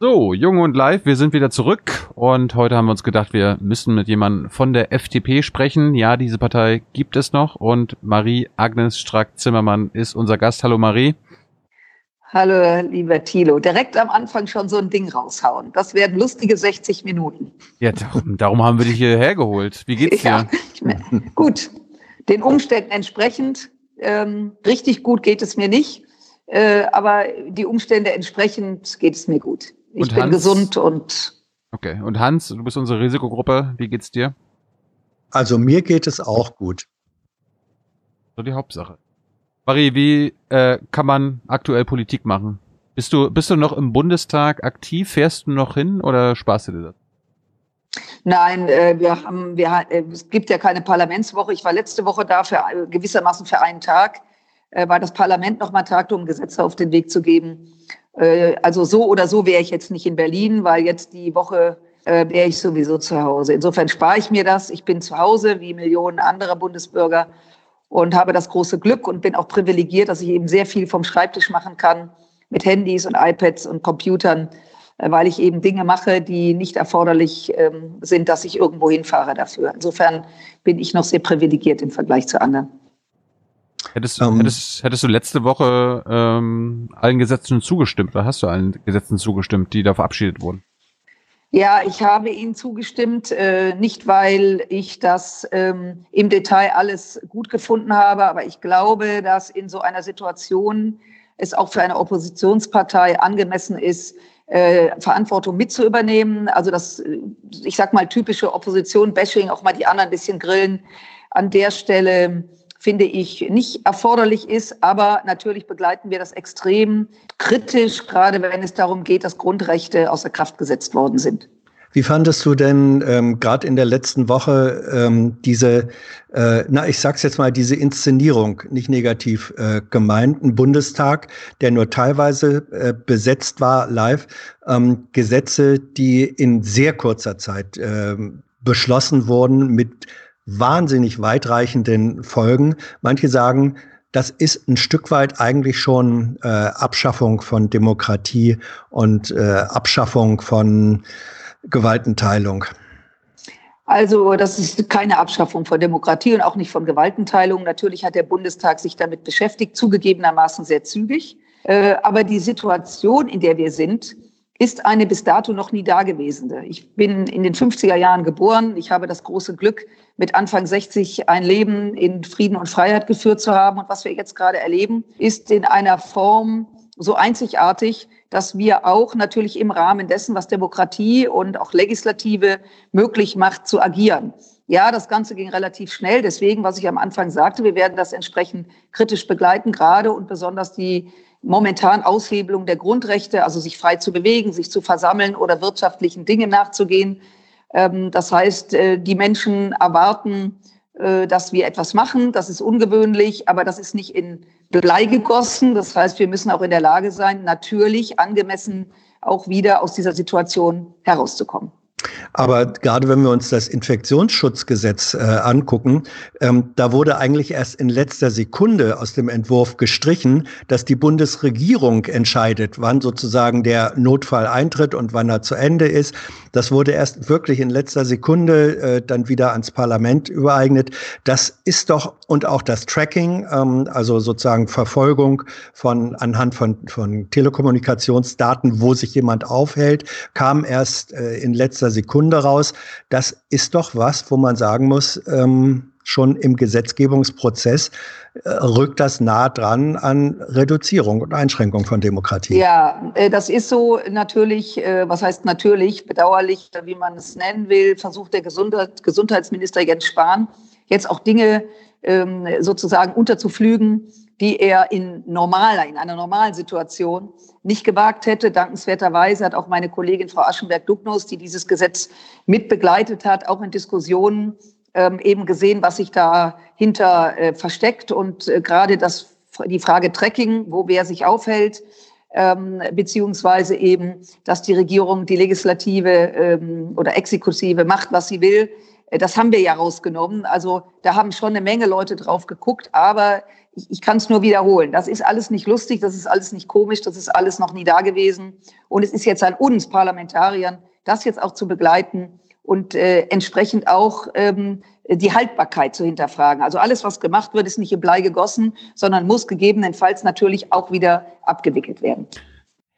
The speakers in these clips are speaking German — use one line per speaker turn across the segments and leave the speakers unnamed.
So, Jung und Live, wir sind wieder zurück und heute haben wir uns gedacht, wir müssen mit jemandem von der FDP sprechen. Ja, diese Partei gibt es noch und Marie Agnes Strack-Zimmermann ist unser Gast. Hallo Marie.
Hallo, lieber Thilo. Direkt am Anfang schon so ein Ding raushauen. Das werden lustige 60 Minuten.
Ja, darum, darum haben wir dich hierher geholt. Wie geht's dir? Ja,
gut, den Umständen entsprechend. Ähm, richtig gut geht es mir nicht, äh, aber die Umstände entsprechend geht es mir gut. Ich und bin Hans, gesund und.
Okay. Und Hans, du bist unsere Risikogruppe. Wie geht's dir?
Also mir geht es auch gut.
So die Hauptsache. Marie, wie äh, kann man aktuell Politik machen? Bist du, bist du noch im Bundestag aktiv? Fährst du noch hin oder sparst du dir das?
Nein, äh, wir haben, wir, äh, es gibt ja keine Parlamentswoche. Ich war letzte Woche da für äh, gewissermaßen für einen Tag, äh, weil das Parlament noch mal tagte, um Gesetze auf den Weg zu geben. Äh, also so oder so wäre ich jetzt nicht in Berlin, weil jetzt die Woche äh, wäre ich sowieso zu Hause. Insofern spare ich mir das. Ich bin zu Hause wie Millionen anderer Bundesbürger und habe das große Glück und bin auch privilegiert, dass ich eben sehr viel vom Schreibtisch machen kann mit Handys und iPads und Computern, äh, weil ich eben Dinge mache, die nicht erforderlich ähm, sind, dass ich irgendwo hinfahre dafür. Insofern bin ich noch sehr privilegiert im Vergleich zu anderen.
Hättest, ähm. hättest, hättest du letzte Woche ähm, allen Gesetzen zugestimmt oder hast du allen Gesetzen zugestimmt, die da verabschiedet wurden?
Ja, ich habe Ihnen zugestimmt, äh, nicht weil ich das ähm, im Detail alles gut gefunden habe, aber ich glaube, dass in so einer Situation es auch für eine Oppositionspartei angemessen ist, äh, Verantwortung mitzuübernehmen. Also das, ich sag mal, typische Opposition-Bashing, auch mal die anderen ein bisschen grillen. An der Stelle finde ich, nicht erforderlich ist. Aber natürlich begleiten wir das extrem kritisch, gerade wenn es darum geht, dass Grundrechte außer Kraft gesetzt worden sind.
Wie fandest du denn ähm, gerade in der letzten Woche ähm, diese, äh, na ich sag's jetzt mal, diese Inszenierung, nicht negativ äh, gemeint, ein Bundestag, der nur teilweise äh, besetzt war live, ähm, Gesetze, die in sehr kurzer Zeit äh, beschlossen wurden mit wahnsinnig weitreichenden Folgen. Manche sagen, das ist ein Stück weit eigentlich schon äh, Abschaffung von Demokratie und äh, Abschaffung von Gewaltenteilung.
Also das ist keine Abschaffung von Demokratie und auch nicht von Gewaltenteilung. Natürlich hat der Bundestag sich damit beschäftigt, zugegebenermaßen sehr zügig. Äh, aber die Situation, in der wir sind, ist eine bis dato noch nie dagewesene. Ich bin in den 50er Jahren geboren. Ich habe das große Glück, mit Anfang 60 ein Leben in Frieden und Freiheit geführt zu haben. Und was wir jetzt gerade erleben, ist in einer Form so einzigartig, dass wir auch natürlich im Rahmen dessen, was Demokratie und auch Legislative möglich macht, zu agieren. Ja, das Ganze ging relativ schnell. Deswegen, was ich am Anfang sagte, wir werden das entsprechend kritisch begleiten, gerade und besonders die momentan Aushebelung der Grundrechte, also sich frei zu bewegen, sich zu versammeln oder wirtschaftlichen Dingen nachzugehen. Ähm, das heißt, äh, die Menschen erwarten, äh, dass wir etwas machen. Das ist ungewöhnlich, aber das ist nicht in Blei gegossen. Das heißt, wir müssen auch in der Lage sein, natürlich angemessen auch wieder aus dieser Situation herauszukommen.
Aber gerade wenn wir uns das Infektionsschutzgesetz äh, angucken, ähm, da wurde eigentlich erst in letzter Sekunde aus dem Entwurf gestrichen, dass die Bundesregierung entscheidet, wann sozusagen der Notfall eintritt und wann er zu Ende ist. Das wurde erst wirklich in letzter Sekunde äh, dann wieder ans Parlament übereignet. Das ist doch, und auch das Tracking, ähm, also sozusagen Verfolgung von anhand von, von Telekommunikationsdaten, wo sich jemand aufhält, kam erst äh, in letzter Sekunde raus. Das ist doch was, wo man sagen muss, ähm, schon im Gesetzgebungsprozess äh, rückt das nah dran an Reduzierung und Einschränkung von Demokratie.
Ja, äh, das ist so natürlich, äh, was heißt natürlich, bedauerlich, wie man es nennen will, versucht der Gesundheitsminister Jens Spahn jetzt auch Dinge ähm, sozusagen unterzuflügen, die er in normaler, in einer normalen Situation nicht gewagt hätte. Dankenswerterweise hat auch meine Kollegin Frau Aschenberg-Ducknos, die dieses Gesetz mitbegleitet hat, auch in Diskussionen ähm, eben gesehen, was sich dahinter äh, versteckt und äh, gerade das, die Frage Tracking, wo wer sich aufhält, ähm, beziehungsweise eben, dass die Regierung die Legislative ähm, oder Exekutive macht, was sie will, äh, das haben wir ja rausgenommen. Also da haben schon eine Menge Leute drauf geguckt, aber ich, ich kann es nur wiederholen. Das ist alles nicht lustig, das ist alles nicht komisch, das ist alles noch nie da gewesen. Und es ist jetzt an uns Parlamentariern, das jetzt auch zu begleiten und äh, entsprechend auch ähm, die Haltbarkeit zu hinterfragen. Also alles, was gemacht wird, ist nicht im Blei gegossen, sondern muss gegebenenfalls natürlich auch wieder abgewickelt werden.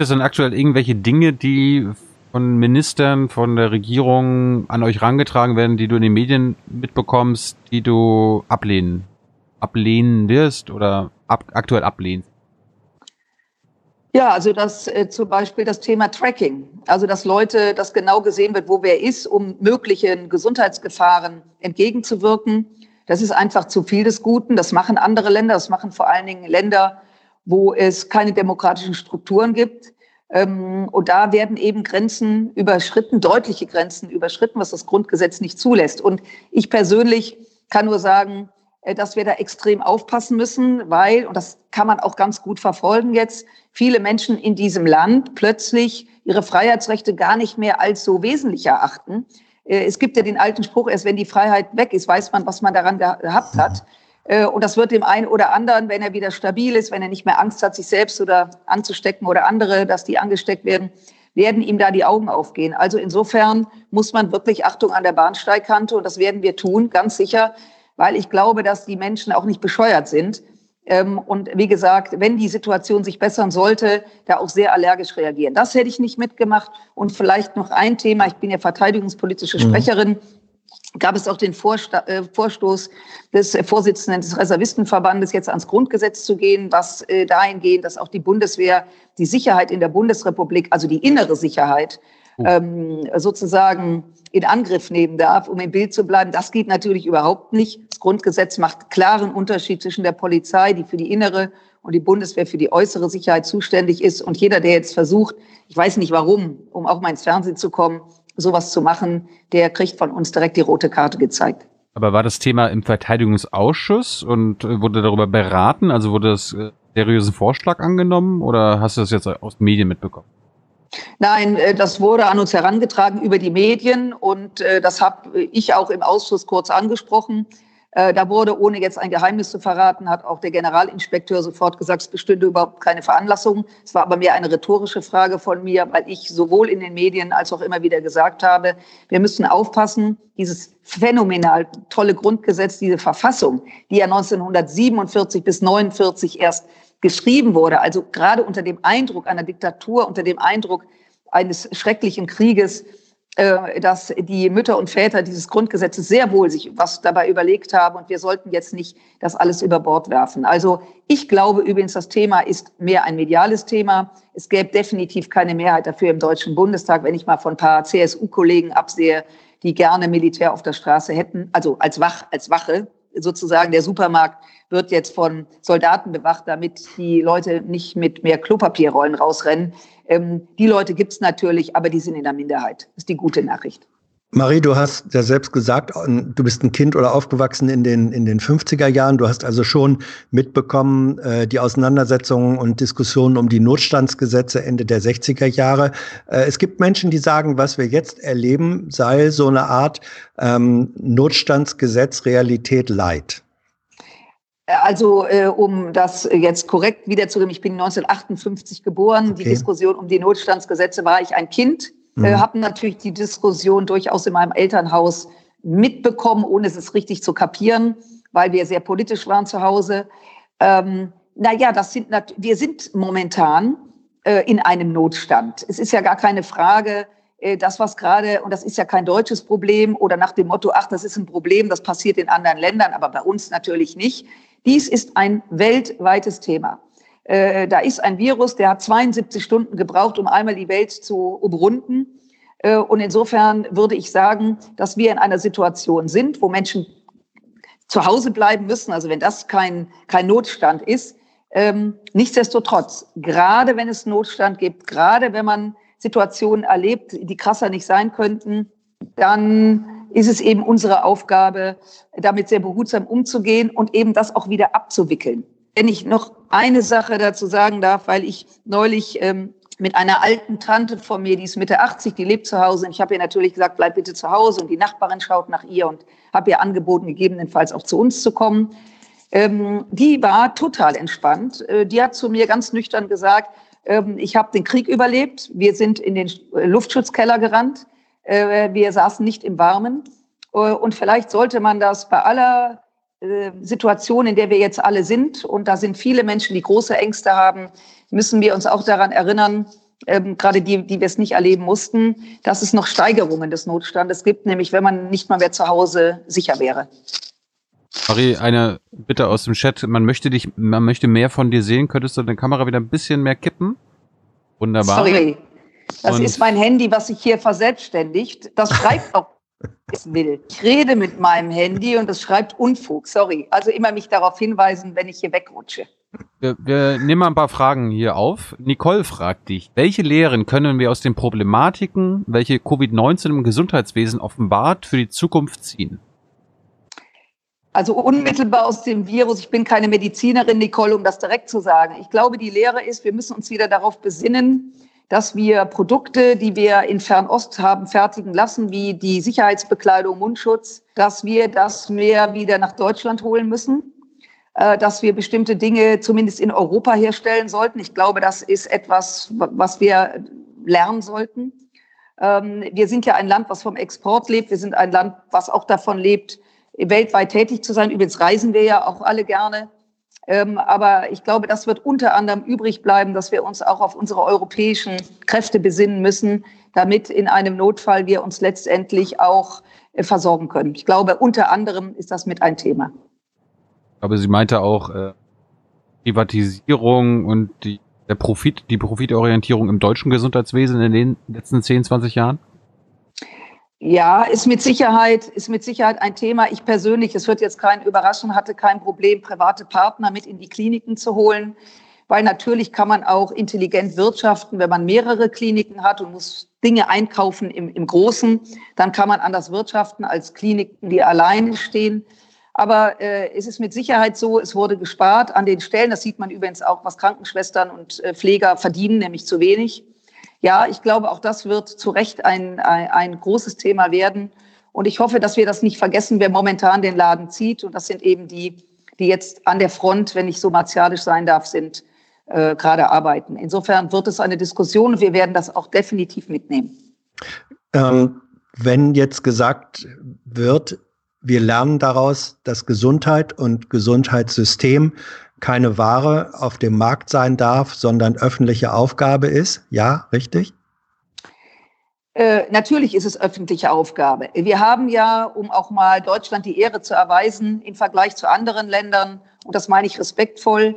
Das sind aktuell irgendwelche Dinge, die von Ministern, von der Regierung an euch rangetragen werden, die du in den Medien mitbekommst, die du ablehnen, ablehnen wirst oder ab, aktuell ablehnst?
Ja, also das äh, zum Beispiel das Thema Tracking. Also dass Leute, dass genau gesehen wird, wo wer ist, um möglichen Gesundheitsgefahren entgegenzuwirken. Das ist einfach zu viel des Guten. Das machen andere Länder. Das machen vor allen Dingen Länder, wo es keine demokratischen Strukturen gibt. Ähm, und da werden eben Grenzen überschritten, deutliche Grenzen überschritten, was das Grundgesetz nicht zulässt. Und ich persönlich kann nur sagen, äh, dass wir da extrem aufpassen müssen, weil, und das kann man auch ganz gut verfolgen jetzt, viele Menschen in diesem Land plötzlich ihre Freiheitsrechte gar nicht mehr als so wesentlich erachten. Äh, es gibt ja den alten Spruch, erst wenn die Freiheit weg ist, weiß man, was man daran gehabt hat. Äh, und das wird dem einen oder anderen, wenn er wieder stabil ist, wenn er nicht mehr Angst hat, sich selbst oder anzustecken oder andere, dass die angesteckt werden, werden ihm da die Augen aufgehen. Also insofern muss man wirklich Achtung an der Bahnsteigkante und das werden wir tun, ganz sicher, weil ich glaube, dass die Menschen auch nicht bescheuert sind. Ähm, und wie gesagt, wenn die Situation sich bessern sollte, da auch sehr allergisch reagieren. Das hätte ich nicht mitgemacht. Und vielleicht noch ein Thema. Ich bin ja verteidigungspolitische mhm. Sprecherin. Mhm gab es auch den Vorsta äh, Vorstoß des Vorsitzenden des Reservistenverbandes, jetzt ans Grundgesetz zu gehen, was äh, dahingehend, dass auch die Bundeswehr die Sicherheit in der Bundesrepublik, also die innere Sicherheit, oh. ähm, sozusagen in Angriff nehmen darf, um im Bild zu bleiben. Das geht natürlich überhaupt nicht. Das Grundgesetz macht klaren Unterschied zwischen der Polizei, die für die innere und die Bundeswehr für die äußere Sicherheit zuständig ist. Und jeder, der jetzt versucht, ich weiß nicht warum, um auch mal ins Fernsehen zu kommen, sowas zu machen, der kriegt von uns direkt die rote Karte gezeigt.
Aber war das Thema im Verteidigungsausschuss und äh, wurde darüber beraten? Also wurde das äh, seriösen Vorschlag angenommen oder hast du das jetzt aus Medien mitbekommen?
Nein, äh, das wurde an uns herangetragen über die Medien und das habe ich auch im Ausschuss kurz angesprochen. Äh, da wurde, ohne jetzt ein Geheimnis zu verraten, hat auch der Generalinspekteur sofort gesagt, es bestünde überhaupt keine Veranlassung. Es war aber mehr eine rhetorische Frage von mir, weil ich sowohl in den Medien als auch immer wieder gesagt habe, wir müssen aufpassen, dieses phänomenal tolle Grundgesetz, diese Verfassung, die ja 1947 bis 49 erst geschrieben wurde, also gerade unter dem Eindruck einer Diktatur, unter dem Eindruck eines schrecklichen Krieges, dass die Mütter und Väter dieses Grundgesetzes sehr wohl sich was dabei überlegt haben und wir sollten jetzt nicht das alles über Bord werfen. Also ich glaube übrigens, das Thema ist mehr ein mediales Thema. Es gäbe definitiv keine Mehrheit dafür im Deutschen Bundestag, wenn ich mal von ein paar CSU-Kollegen absehe, die gerne Militär auf der Straße hätten, also als, Wach, als Wache sozusagen. Der Supermarkt wird jetzt von Soldaten bewacht, damit die Leute nicht mit mehr Klopapierrollen rausrennen. Ähm, die Leute gibt es natürlich, aber die sind in der Minderheit. Das ist die gute Nachricht.
Marie, du hast ja selbst gesagt, du bist ein Kind oder aufgewachsen in den, in den 50er Jahren. Du hast also schon mitbekommen, äh, die Auseinandersetzungen und Diskussionen um die Notstandsgesetze Ende der 60er Jahre. Äh, es gibt Menschen, die sagen, was wir jetzt erleben, sei so eine Art ähm, Notstandsgesetz Realität Leid.
Also, äh, um das jetzt korrekt wiederzugeben, ich bin 1958 geboren. Okay. Die Diskussion um die Notstandsgesetze war ich ein Kind, äh, mhm. äh, habe natürlich die Diskussion durchaus in meinem Elternhaus mitbekommen, ohne es richtig zu kapieren, weil wir sehr politisch waren zu Hause. Ähm, naja, das sind, wir sind momentan äh, in einem Notstand. Es ist ja gar keine Frage, äh, das, was gerade, und das ist ja kein deutsches Problem, oder nach dem Motto, ach, das ist ein Problem, das passiert in anderen Ländern, aber bei uns natürlich nicht. Dies ist ein weltweites Thema. Äh, da ist ein Virus, der hat 72 Stunden gebraucht, um einmal die Welt zu umrunden. Äh, und insofern würde ich sagen, dass wir in einer Situation sind, wo Menschen zu Hause bleiben müssen, also wenn das kein, kein Notstand ist. Ähm, nichtsdestotrotz, gerade wenn es Notstand gibt, gerade wenn man Situationen erlebt, die krasser nicht sein könnten, dann ist es eben unsere Aufgabe, damit sehr behutsam umzugehen und eben das auch wieder abzuwickeln. Wenn ich noch eine Sache dazu sagen darf, weil ich neulich ähm, mit einer alten Tante von mir, die ist Mitte 80, die lebt zu Hause. Und ich habe ihr natürlich gesagt, bleib bitte zu Hause. Und die Nachbarin schaut nach ihr und habe ihr angeboten, gegebenenfalls auch zu uns zu kommen. Ähm, die war total entspannt. Äh, die hat zu mir ganz nüchtern gesagt, ähm, ich habe den Krieg überlebt. Wir sind in den Luftschutzkeller gerannt. Äh, wir saßen nicht im Warmen. Äh, und vielleicht sollte man das bei aller äh, Situation, in der wir jetzt alle sind, und da sind viele Menschen, die große Ängste haben, müssen wir uns auch daran erinnern, ähm, gerade die, die wir es nicht erleben mussten, dass es noch Steigerungen des Notstandes gibt, nämlich wenn man nicht mal mehr zu Hause sicher wäre.
Marie, eine Bitte aus dem Chat. Man möchte dich, man möchte mehr von dir sehen. Könntest du deine Kamera wieder ein bisschen mehr kippen? Wunderbar.
Sorry. Das Und ist mein Handy, was sich hier verselbstständigt. Das schreibt auch, es will. Ich rede mit meinem Handy und das schreibt Unfug. Sorry. Also immer mich darauf hinweisen, wenn ich hier wegrutsche.
Wir, wir nehmen mal ein paar Fragen hier auf. Nicole fragt dich, welche Lehren können wir aus den Problematiken, welche Covid-19 im Gesundheitswesen offenbart, für die Zukunft ziehen?
Also unmittelbar aus dem Virus. Ich bin keine Medizinerin, Nicole, um das direkt zu sagen. Ich glaube, die Lehre ist, wir müssen uns wieder darauf besinnen, dass wir Produkte, die wir in Fernost haben fertigen lassen, wie die Sicherheitsbekleidung, Mundschutz, dass wir das mehr wieder nach Deutschland holen müssen, äh, dass wir bestimmte Dinge zumindest in Europa herstellen sollten. Ich glaube, das ist etwas, was wir lernen sollten. Ähm, wir sind ja ein Land, was vom Export lebt. Wir sind ein Land, was auch davon lebt, weltweit tätig zu sein. Übrigens reisen wir ja auch alle gerne. Ähm, aber ich glaube, das wird unter anderem übrig bleiben, dass wir uns auch auf unsere europäischen Kräfte besinnen müssen, damit in einem Notfall wir uns letztendlich auch äh, versorgen können. Ich glaube, unter anderem ist das mit ein Thema.
Aber sie meinte auch äh, Privatisierung und die, der Profit, die Profitorientierung im deutschen Gesundheitswesen in den letzten 10, 20 Jahren?
Ja, ist mit Sicherheit, ist mit Sicherheit ein Thema. Ich persönlich, es wird jetzt kein überraschen, hatte kein Problem, private Partner mit in die Kliniken zu holen, weil natürlich kann man auch intelligent wirtschaften, wenn man mehrere Kliniken hat und muss Dinge einkaufen im, im Großen, dann kann man anders wirtschaften als Kliniken, die alleine stehen. Aber äh, es ist mit Sicherheit so, es wurde gespart an den Stellen. Das sieht man übrigens auch, was Krankenschwestern und äh, Pfleger verdienen, nämlich zu wenig. Ja, ich glaube, auch das wird zu Recht ein, ein, ein großes Thema werden. Und ich hoffe, dass wir das nicht vergessen, wer momentan den Laden zieht. Und das sind eben die, die jetzt an der Front, wenn ich so martialisch sein darf, sind, äh, gerade arbeiten. Insofern wird es eine Diskussion wir werden das auch definitiv mitnehmen.
Ähm, wenn jetzt gesagt wird, wir lernen daraus, dass Gesundheit und Gesundheitssystem keine Ware auf dem Markt sein darf, sondern öffentliche Aufgabe ist. Ja, richtig?
Äh, natürlich ist es öffentliche Aufgabe. Wir haben ja, um auch mal Deutschland die Ehre zu erweisen, im Vergleich zu anderen Ländern, und das meine ich respektvoll,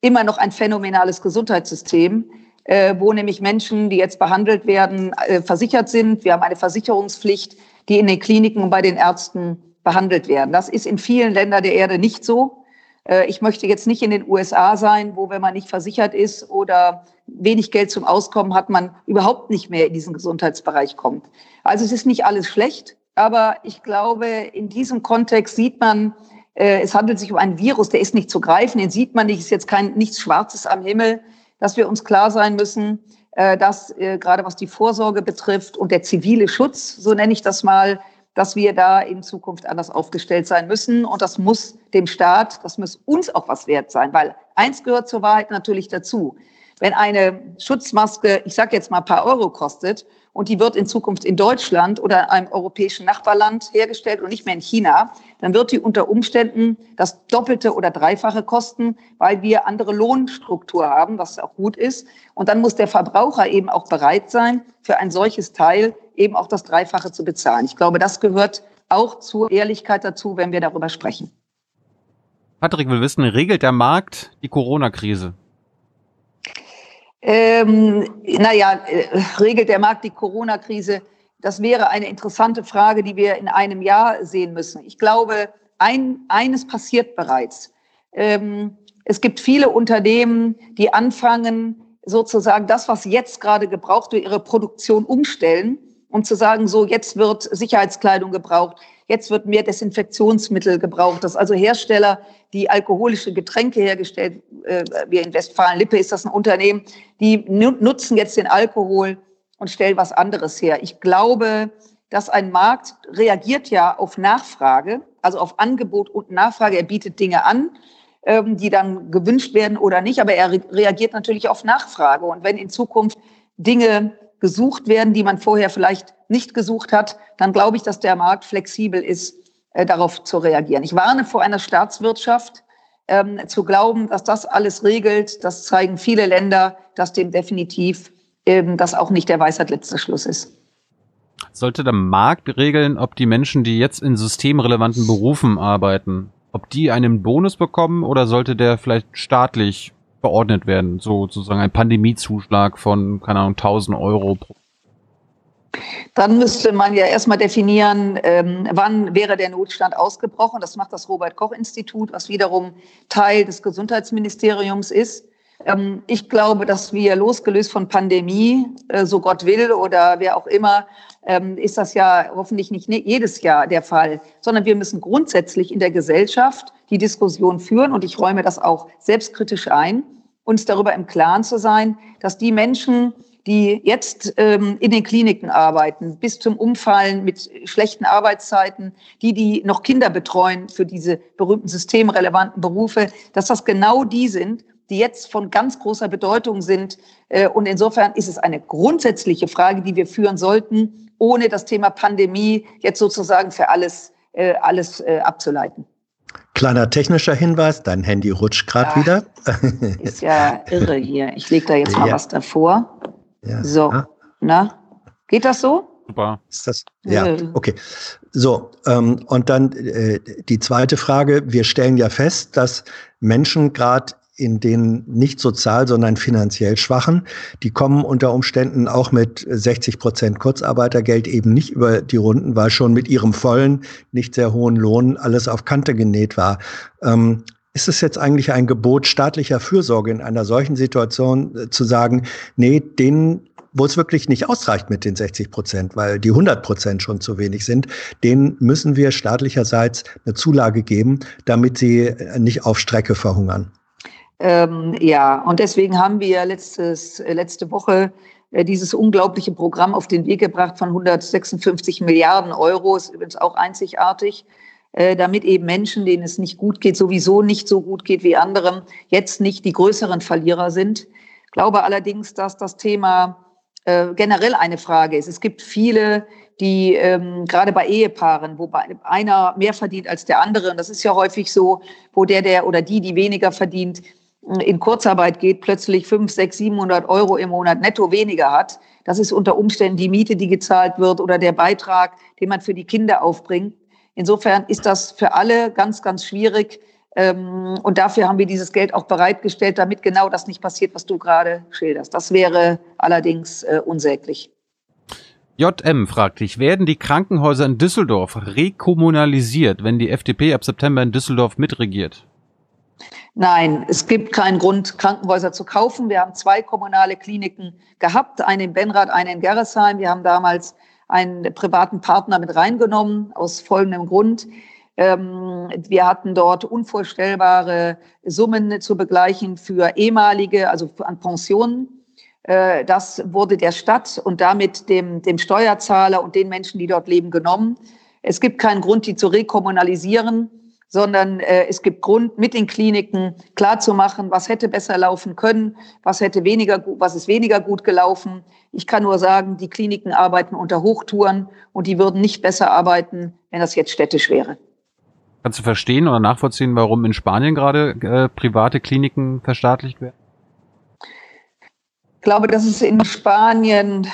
immer noch ein phänomenales Gesundheitssystem, äh, wo nämlich Menschen, die jetzt behandelt werden, äh, versichert sind. Wir haben eine Versicherungspflicht, die in den Kliniken und bei den Ärzten behandelt werden. Das ist in vielen Ländern der Erde nicht so. Äh, ich möchte jetzt nicht in den USA sein, wo, wenn man nicht versichert ist oder wenig Geld zum Auskommen hat, man überhaupt nicht mehr in diesen Gesundheitsbereich kommt. Also es ist nicht alles schlecht, aber ich glaube, in diesem Kontext sieht man, äh, es handelt sich um einen Virus, der ist nicht zu greifen, den sieht man nicht, ist jetzt kein nichts Schwarzes am Himmel, dass wir uns klar sein müssen, äh, dass gerade was die Vorsorge betrifft und der zivile Schutz, so nenne ich das mal, dass wir da in Zukunft anders aufgestellt sein müssen. Und das muss dem Staat, das muss uns auch was wert sein, weil eins gehört zur Wahrheit natürlich dazu. Wenn eine Schutzmaske, ich sage jetzt mal ein paar Euro kostet und die wird in Zukunft in Deutschland oder einem europäischen Nachbarland hergestellt und nicht mehr in China, dann wird die unter Umständen das Doppelte oder Dreifache kosten, weil wir andere Lohnstruktur haben, was auch gut ist. Und dann muss der Verbraucher eben auch bereit sein, für ein solches Teil eben auch das Dreifache zu bezahlen. Ich glaube, das gehört auch zur Ehrlichkeit dazu, wenn wir darüber sprechen.
Patrick will wissen, regelt der Markt die Corona-Krise?
Ähm, naja, äh, regelt der Markt die Corona-Krise? Das wäre eine interessante Frage, die wir in einem Jahr sehen müssen. Ich glaube, ein, eines passiert bereits. Ähm, es gibt viele Unternehmen, die anfangen, sozusagen das, was jetzt gerade gebraucht wird, ihre Produktion umstellen, um zu sagen, so jetzt wird Sicherheitskleidung gebraucht, jetzt wird mehr Desinfektionsmittel gebraucht, dass also Hersteller, die alkoholische Getränke hergestellt, äh, wir in Westfalen-Lippe ist das ein Unternehmen, die nutzen jetzt den Alkohol und stellen was anderes her. Ich glaube, dass ein Markt reagiert ja auf Nachfrage, also auf Angebot und Nachfrage. Er bietet Dinge an, ähm, die dann gewünscht werden oder nicht, aber er reagiert natürlich auf Nachfrage. Und wenn in Zukunft Dinge gesucht werden, die man vorher vielleicht nicht gesucht hat, dann glaube ich, dass der Markt flexibel ist, äh, darauf zu reagieren. Ich warne vor einer Staatswirtschaft, ähm, zu glauben, dass das alles regelt. Das zeigen viele Länder, dass dem definitiv ähm, das auch nicht der Weisheit letzter Schluss ist.
Sollte der Markt regeln, ob die Menschen, die jetzt in systemrelevanten Berufen arbeiten, ob die einen Bonus bekommen oder sollte der vielleicht staatlich verordnet werden, so sozusagen ein Pandemiezuschlag von, keine Ahnung, 1000 Euro pro
dann müsste man ja erstmal definieren, ähm, wann wäre der Notstand ausgebrochen. Das macht das Robert Koch Institut, was wiederum Teil des Gesundheitsministeriums ist. Ähm, ich glaube, dass wir losgelöst von Pandemie, äh, so Gott will oder wer auch immer, ähm, ist das ja hoffentlich nicht ne-, jedes Jahr der Fall, sondern wir müssen grundsätzlich in der Gesellschaft die Diskussion führen und ich räume das auch selbstkritisch ein, uns darüber im Klaren zu sein, dass die Menschen, die jetzt ähm, in den Kliniken arbeiten, bis zum Umfallen mit schlechten Arbeitszeiten, die, die noch Kinder betreuen für diese berühmten systemrelevanten Berufe, dass das genau die sind, die jetzt von ganz großer Bedeutung sind. Äh, und insofern ist es eine grundsätzliche Frage, die wir führen sollten, ohne das Thema Pandemie jetzt sozusagen für alles, äh, alles äh, abzuleiten.
Kleiner technischer Hinweis, dein Handy rutscht gerade wieder.
Ist ja irre hier. Ich lege da jetzt mal ja. was davor. Ja. So, ah. na, geht das so?
Super. Ist das? Ja, okay. So, ähm, und dann äh, die zweite Frage. Wir stellen ja fest, dass Menschen gerade in den nicht sozial, sondern finanziell Schwachen, die kommen unter Umständen auch mit 60 Prozent Kurzarbeitergeld eben nicht über die Runden, weil schon mit ihrem vollen, nicht sehr hohen Lohn alles auf Kante genäht war. Ähm, ist es jetzt eigentlich ein Gebot staatlicher Fürsorge in einer solchen Situation äh, zu sagen, nee, denen wo es wirklich nicht ausreicht mit den 60 Prozent, weil die 100 Prozent schon zu wenig sind, denen müssen wir staatlicherseits eine Zulage geben, damit sie äh, nicht auf Strecke verhungern.
Ähm, ja, und deswegen haben wir letztes, äh, letzte Woche äh, dieses unglaubliche Programm auf den Weg gebracht von 156 Milliarden Euro, ist übrigens auch einzigartig, äh, damit eben Menschen, denen es nicht gut geht, sowieso nicht so gut geht wie anderen, jetzt nicht die größeren Verlierer sind. Ich glaube allerdings, dass das Thema generell eine Frage ist. Es gibt viele, die ähm, gerade bei Ehepaaren, wo einer mehr verdient als der andere, und das ist ja häufig so, wo der, der oder die, die weniger verdient, in Kurzarbeit geht, plötzlich 5, 6, 700 Euro im Monat netto weniger hat. Das ist unter Umständen die Miete, die gezahlt wird oder der Beitrag, den man für die Kinder aufbringt. Insofern ist das für alle ganz, ganz schwierig. Ähm, und dafür haben wir dieses Geld auch bereitgestellt, damit genau das nicht passiert, was du gerade schilderst. Das wäre allerdings äh, unsäglich.
JM fragt dich, werden die Krankenhäuser in Düsseldorf rekommunalisiert, wenn die FDP ab September in Düsseldorf mitregiert?
Nein, es gibt keinen Grund, Krankenhäuser zu kaufen. Wir haben zwei kommunale Kliniken gehabt, eine in Benrath, eine in Gerresheim. Wir haben damals einen privaten Partner mit reingenommen, aus folgendem Grund. Ähm, wir hatten dort unvorstellbare Summen zu begleichen für ehemalige, also an Pensionen. Äh, das wurde der Stadt und damit dem, dem Steuerzahler und den Menschen, die dort leben, genommen. Es gibt keinen Grund, die zu rekommunalisieren, sondern äh, es gibt Grund, mit den Kliniken klarzumachen, was hätte besser laufen können, was hätte weniger, was ist weniger gut gelaufen. Ich kann nur sagen, die Kliniken arbeiten unter Hochtouren und die würden nicht besser arbeiten, wenn das jetzt städtisch wäre.
Kannst du verstehen oder nachvollziehen, warum in Spanien gerade äh, private Kliniken verstaatlicht werden?
Ich glaube, das ist in Spanien,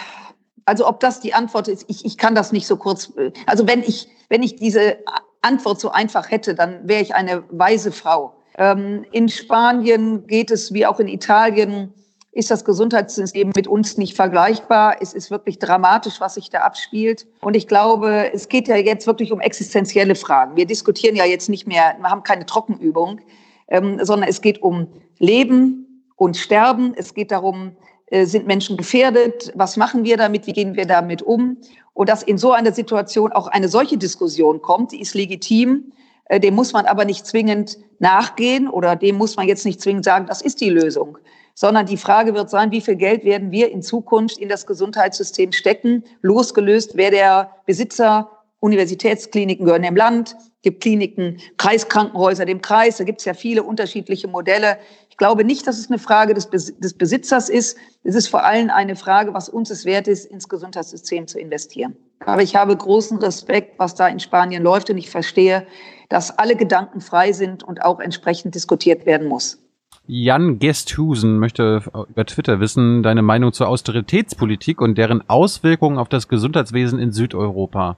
also ob das die Antwort ist, ich, ich kann das nicht so kurz, also wenn ich, wenn ich diese Antwort so einfach hätte, dann wäre ich eine weise Frau. Ähm, in Spanien geht es wie auch in Italien ist das Gesundheitssystem mit uns nicht vergleichbar. Es ist wirklich dramatisch, was sich da abspielt. Und ich glaube, es geht ja jetzt wirklich um existenzielle Fragen. Wir diskutieren ja jetzt nicht mehr, wir haben keine Trockenübung, ähm, sondern es geht um Leben und Sterben. Es geht darum, sind Menschen gefährdet? Was machen wir damit? Wie gehen wir damit um? Und dass in so einer Situation auch eine solche Diskussion kommt, die ist legitim. Äh, dem muss man aber nicht zwingend nachgehen oder dem muss man jetzt nicht zwingend sagen, das ist die Lösung, sondern die Frage wird sein, wie viel Geld werden wir in Zukunft in das Gesundheitssystem stecken, losgelöst, wer der Besitzer Universitätskliniken gehören im Land, gibt Kliniken, Kreiskrankenhäuser dem Kreis, da gibt es ja viele unterschiedliche Modelle. Ich glaube nicht, dass es eine Frage des, des Besitzers ist. Es ist vor allem eine Frage, was uns es wert ist, ins Gesundheitssystem zu investieren. Aber ich habe großen Respekt, was da in Spanien läuft und ich verstehe, dass alle Gedanken frei sind und auch entsprechend diskutiert werden muss.
Jan Gesthusen möchte über Twitter wissen, deine Meinung zur Austeritätspolitik und deren Auswirkungen auf das Gesundheitswesen in Südeuropa.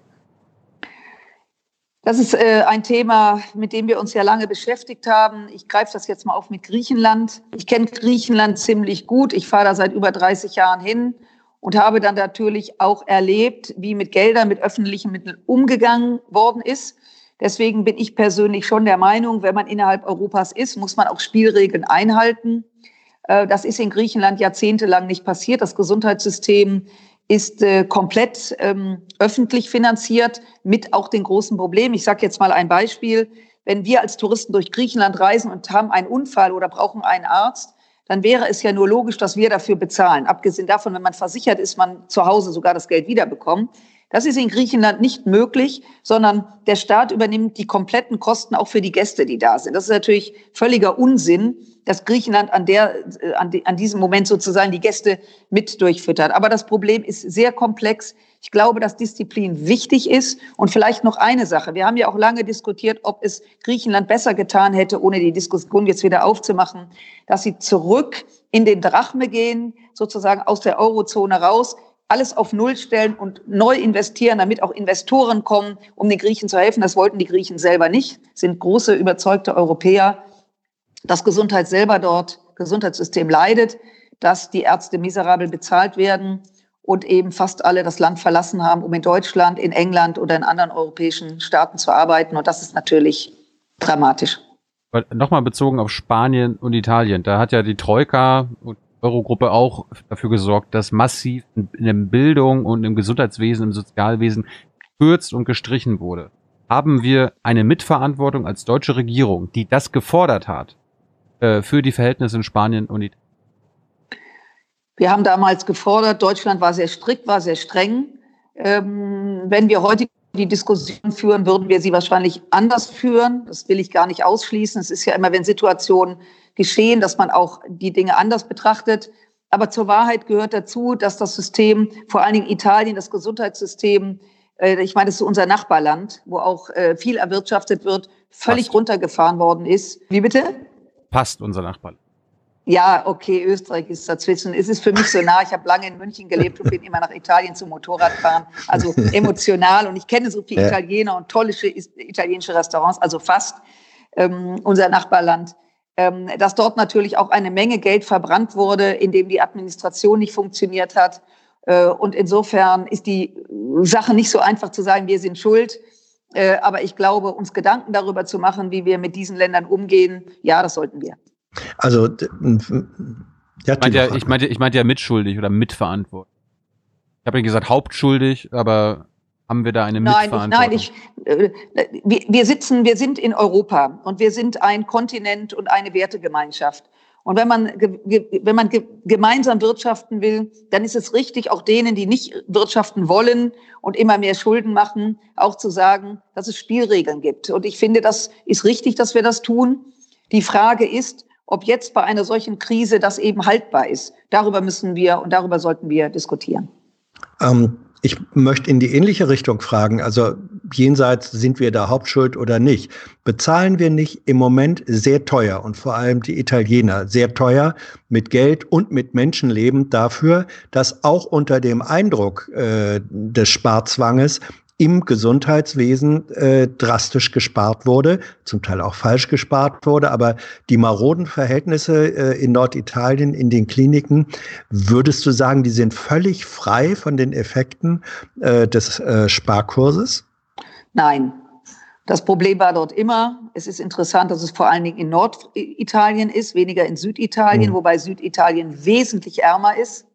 Das ist äh, ein Thema, mit dem wir uns ja lange beschäftigt haben. Ich greife das jetzt mal auf mit Griechenland. Ich kenne Griechenland ziemlich gut. Ich fahre da seit über 30 Jahren hin und habe dann natürlich auch erlebt, wie mit Geldern, mit öffentlichen Mitteln umgegangen worden ist. Deswegen bin ich persönlich schon der Meinung, wenn man innerhalb Europas ist, muss man auch Spielregeln einhalten. Äh, das ist in Griechenland jahrzehntelang nicht passiert. Das Gesundheitssystem ist äh, komplett ähm, öffentlich finanziert mit auch den großen Problemen. Ich sage jetzt mal ein Beispiel. Wenn wir als Touristen durch Griechenland reisen und haben einen Unfall oder brauchen einen Arzt, dann wäre es ja nur logisch, dass wir dafür bezahlen. Abgesehen davon, wenn man versichert ist, man zu Hause sogar das Geld wiederbekommt. Das ist in Griechenland nicht möglich, sondern der Staat übernimmt die kompletten Kosten auch für die Gäste, die da sind. Das ist natürlich völliger Unsinn, dass Griechenland an, der, äh, an, die, an diesem Moment sozusagen die Gäste mit durchfüttert. Aber das Problem ist sehr komplex. Ich glaube, dass Disziplin wichtig ist. Und vielleicht noch eine Sache. Wir haben ja auch lange diskutiert, ob es Griechenland besser getan hätte, ohne die Diskussion jetzt wieder aufzumachen, dass sie zurück in den Drachme gehen, sozusagen aus der Eurozone raus alles auf Null stellen und neu investieren, damit auch Investoren kommen, um den Griechen zu helfen. Das wollten die Griechen selber nicht, sind große, überzeugte Europäer. Das Gesundheit selber dort, Gesundheitssystem leidet, dass die Ärzte miserabel bezahlt werden und eben fast alle das Land verlassen haben, um in Deutschland, in England oder in anderen europäischen Staaten zu arbeiten. Und das ist natürlich dramatisch.
Nochmal bezogen auf Spanien und Italien. Da hat ja die Troika Eurogruppe auch dafür gesorgt, dass massiv in der Bildung und im Gesundheitswesen, im Sozialwesen gekürzt und gestrichen wurde. Haben wir eine Mitverantwortung als deutsche Regierung, die das gefordert hat, äh, für die Verhältnisse in Spanien und Italien?
Wir haben damals gefordert, Deutschland war sehr strikt, war sehr streng. Ähm, wenn wir heute die Diskussion führen, würden wir sie wahrscheinlich anders führen. Das will ich gar nicht ausschließen. Es ist ja immer, wenn Situationen geschehen, dass man auch die Dinge anders betrachtet. Aber zur Wahrheit gehört dazu, dass das System, vor allen Dingen Italien, das Gesundheitssystem, äh, ich meine, das ist unser Nachbarland, wo auch äh, viel erwirtschaftet wird, völlig Passt. runtergefahren worden ist. Wie bitte?
Passt unser Nachbarland.
Ja, okay, Österreich ist dazwischen. Es ist für mich so nah. Ich habe lange in München gelebt und bin immer nach Italien zum Motorradfahren. Also emotional. Und ich kenne so viele ja. Italiener und tolle italienische Restaurants, also fast ähm, unser Nachbarland. Ähm, dass dort natürlich auch eine Menge Geld verbrannt wurde, indem die Administration nicht funktioniert hat. Äh, und insofern ist die Sache nicht so einfach zu sagen, wir sind schuld. Äh, aber ich glaube, uns Gedanken darüber zu machen, wie wir mit diesen Ländern umgehen, ja, das sollten wir.
Also, ja, ich meinte ja, ich meinte, ich meinte ja mitschuldig oder mitverantwortlich. Ich habe ja gesagt hauptschuldig, aber haben wir da eine nein, Mitverantwortung?
Ich, nein, ich, äh, wir, wir sitzen, wir sind in Europa und wir sind ein Kontinent und eine Wertegemeinschaft. Und wenn man, wenn man gemeinsam wirtschaften will, dann ist es richtig, auch denen, die nicht wirtschaften wollen und immer mehr Schulden machen, auch zu sagen, dass es Spielregeln gibt. Und ich finde, das ist richtig, dass wir das tun. Die Frage ist, ob jetzt bei einer solchen Krise das eben haltbar ist. Darüber müssen wir und darüber sollten wir diskutieren.
Ähm, ich möchte in die ähnliche Richtung fragen. Also jenseits sind wir da Hauptschuld oder nicht? Bezahlen wir nicht im Moment sehr teuer und vor allem die Italiener sehr teuer mit Geld und mit Menschenleben dafür, dass auch unter dem Eindruck äh, des Sparzwanges im Gesundheitswesen äh, drastisch gespart wurde, zum Teil auch falsch gespart wurde, aber die maroden Verhältnisse äh, in Norditalien in den Kliniken, würdest du sagen, die sind völlig frei von den Effekten äh, des äh, Sparkurses?
Nein. Das Problem war dort immer, es ist interessant, dass es vor allen Dingen in Norditalien ist, weniger in Süditalien, mhm. wobei Süditalien wesentlich ärmer ist.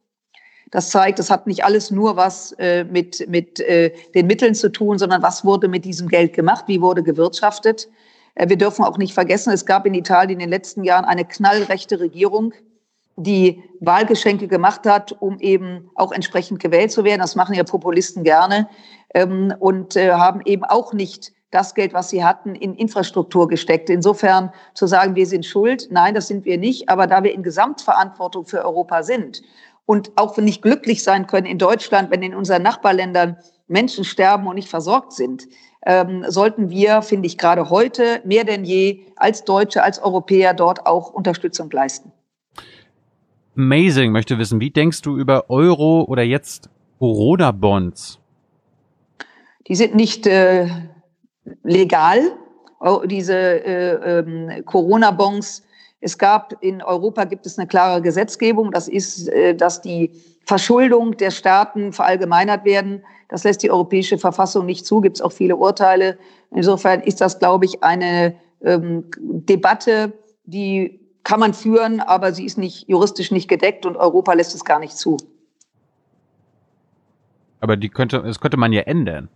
Das zeigt, es hat nicht alles nur was äh, mit, mit äh, den Mitteln zu tun, sondern was wurde mit diesem Geld gemacht, wie wurde gewirtschaftet. Äh, wir dürfen auch nicht vergessen, es gab in Italien in den letzten Jahren eine knallrechte Regierung, die Wahlgeschenke gemacht hat, um eben auch entsprechend gewählt zu werden. Das machen ja Populisten gerne ähm, und äh, haben eben auch nicht das Geld, was sie hatten, in Infrastruktur gesteckt. Insofern zu sagen, wir sind schuld, nein, das sind wir nicht. Aber da wir in Gesamtverantwortung für Europa sind und auch nicht glücklich sein können in Deutschland, wenn in unseren Nachbarländern Menschen sterben und nicht versorgt sind, ähm, sollten wir, finde ich, gerade heute mehr denn je als Deutsche, als Europäer dort auch Unterstützung leisten.
Amazing möchte wissen, wie denkst du über Euro oder jetzt Corona-Bonds?
Die sind nicht äh, legal, diese äh, äh, Corona-Bonds es gab in Europa gibt es eine klare Gesetzgebung. Das ist, äh, dass die Verschuldung der Staaten verallgemeinert werden. Das lässt die europäische Verfassung nicht zu. Gibt es auch viele Urteile. Insofern ist das, glaube ich, eine ähm, Debatte, die kann man führen, aber sie ist nicht juristisch nicht gedeckt und Europa lässt es gar nicht zu.
Aber die könnte, das könnte man ja ändern.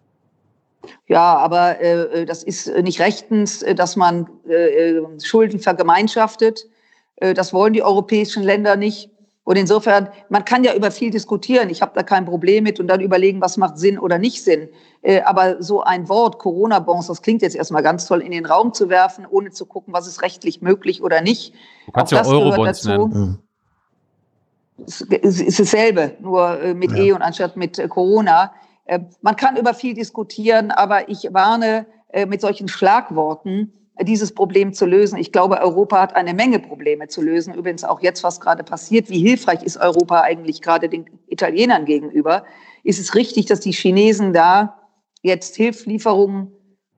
Ja, aber äh, das ist nicht rechtens, äh, dass man äh, äh, Schulden vergemeinschaftet. Äh, das wollen die europäischen Länder nicht. Und insofern, man kann ja über viel diskutieren. Ich habe da kein Problem mit und dann überlegen, was macht Sinn oder nicht Sinn. Äh, aber so ein Wort, Corona-Bonds, das klingt jetzt erstmal ganz toll, in den Raum zu werfen, ohne zu gucken, was ist rechtlich möglich oder nicht.
Du kannst Auch ja Euro-Bonds nennen.
Es ist dasselbe, nur äh, mit ja. E und anstatt mit Corona. Äh, man kann über viel diskutieren, aber ich warne äh, mit solchen Schlagworten, äh, dieses Problem zu lösen. Ich glaube, Europa hat eine Menge Probleme zu lösen. Übrigens auch jetzt, was gerade passiert. Wie hilfreich ist Europa eigentlich gerade den Italienern gegenüber? Ist es richtig, dass die Chinesen da jetzt Hilfslieferungen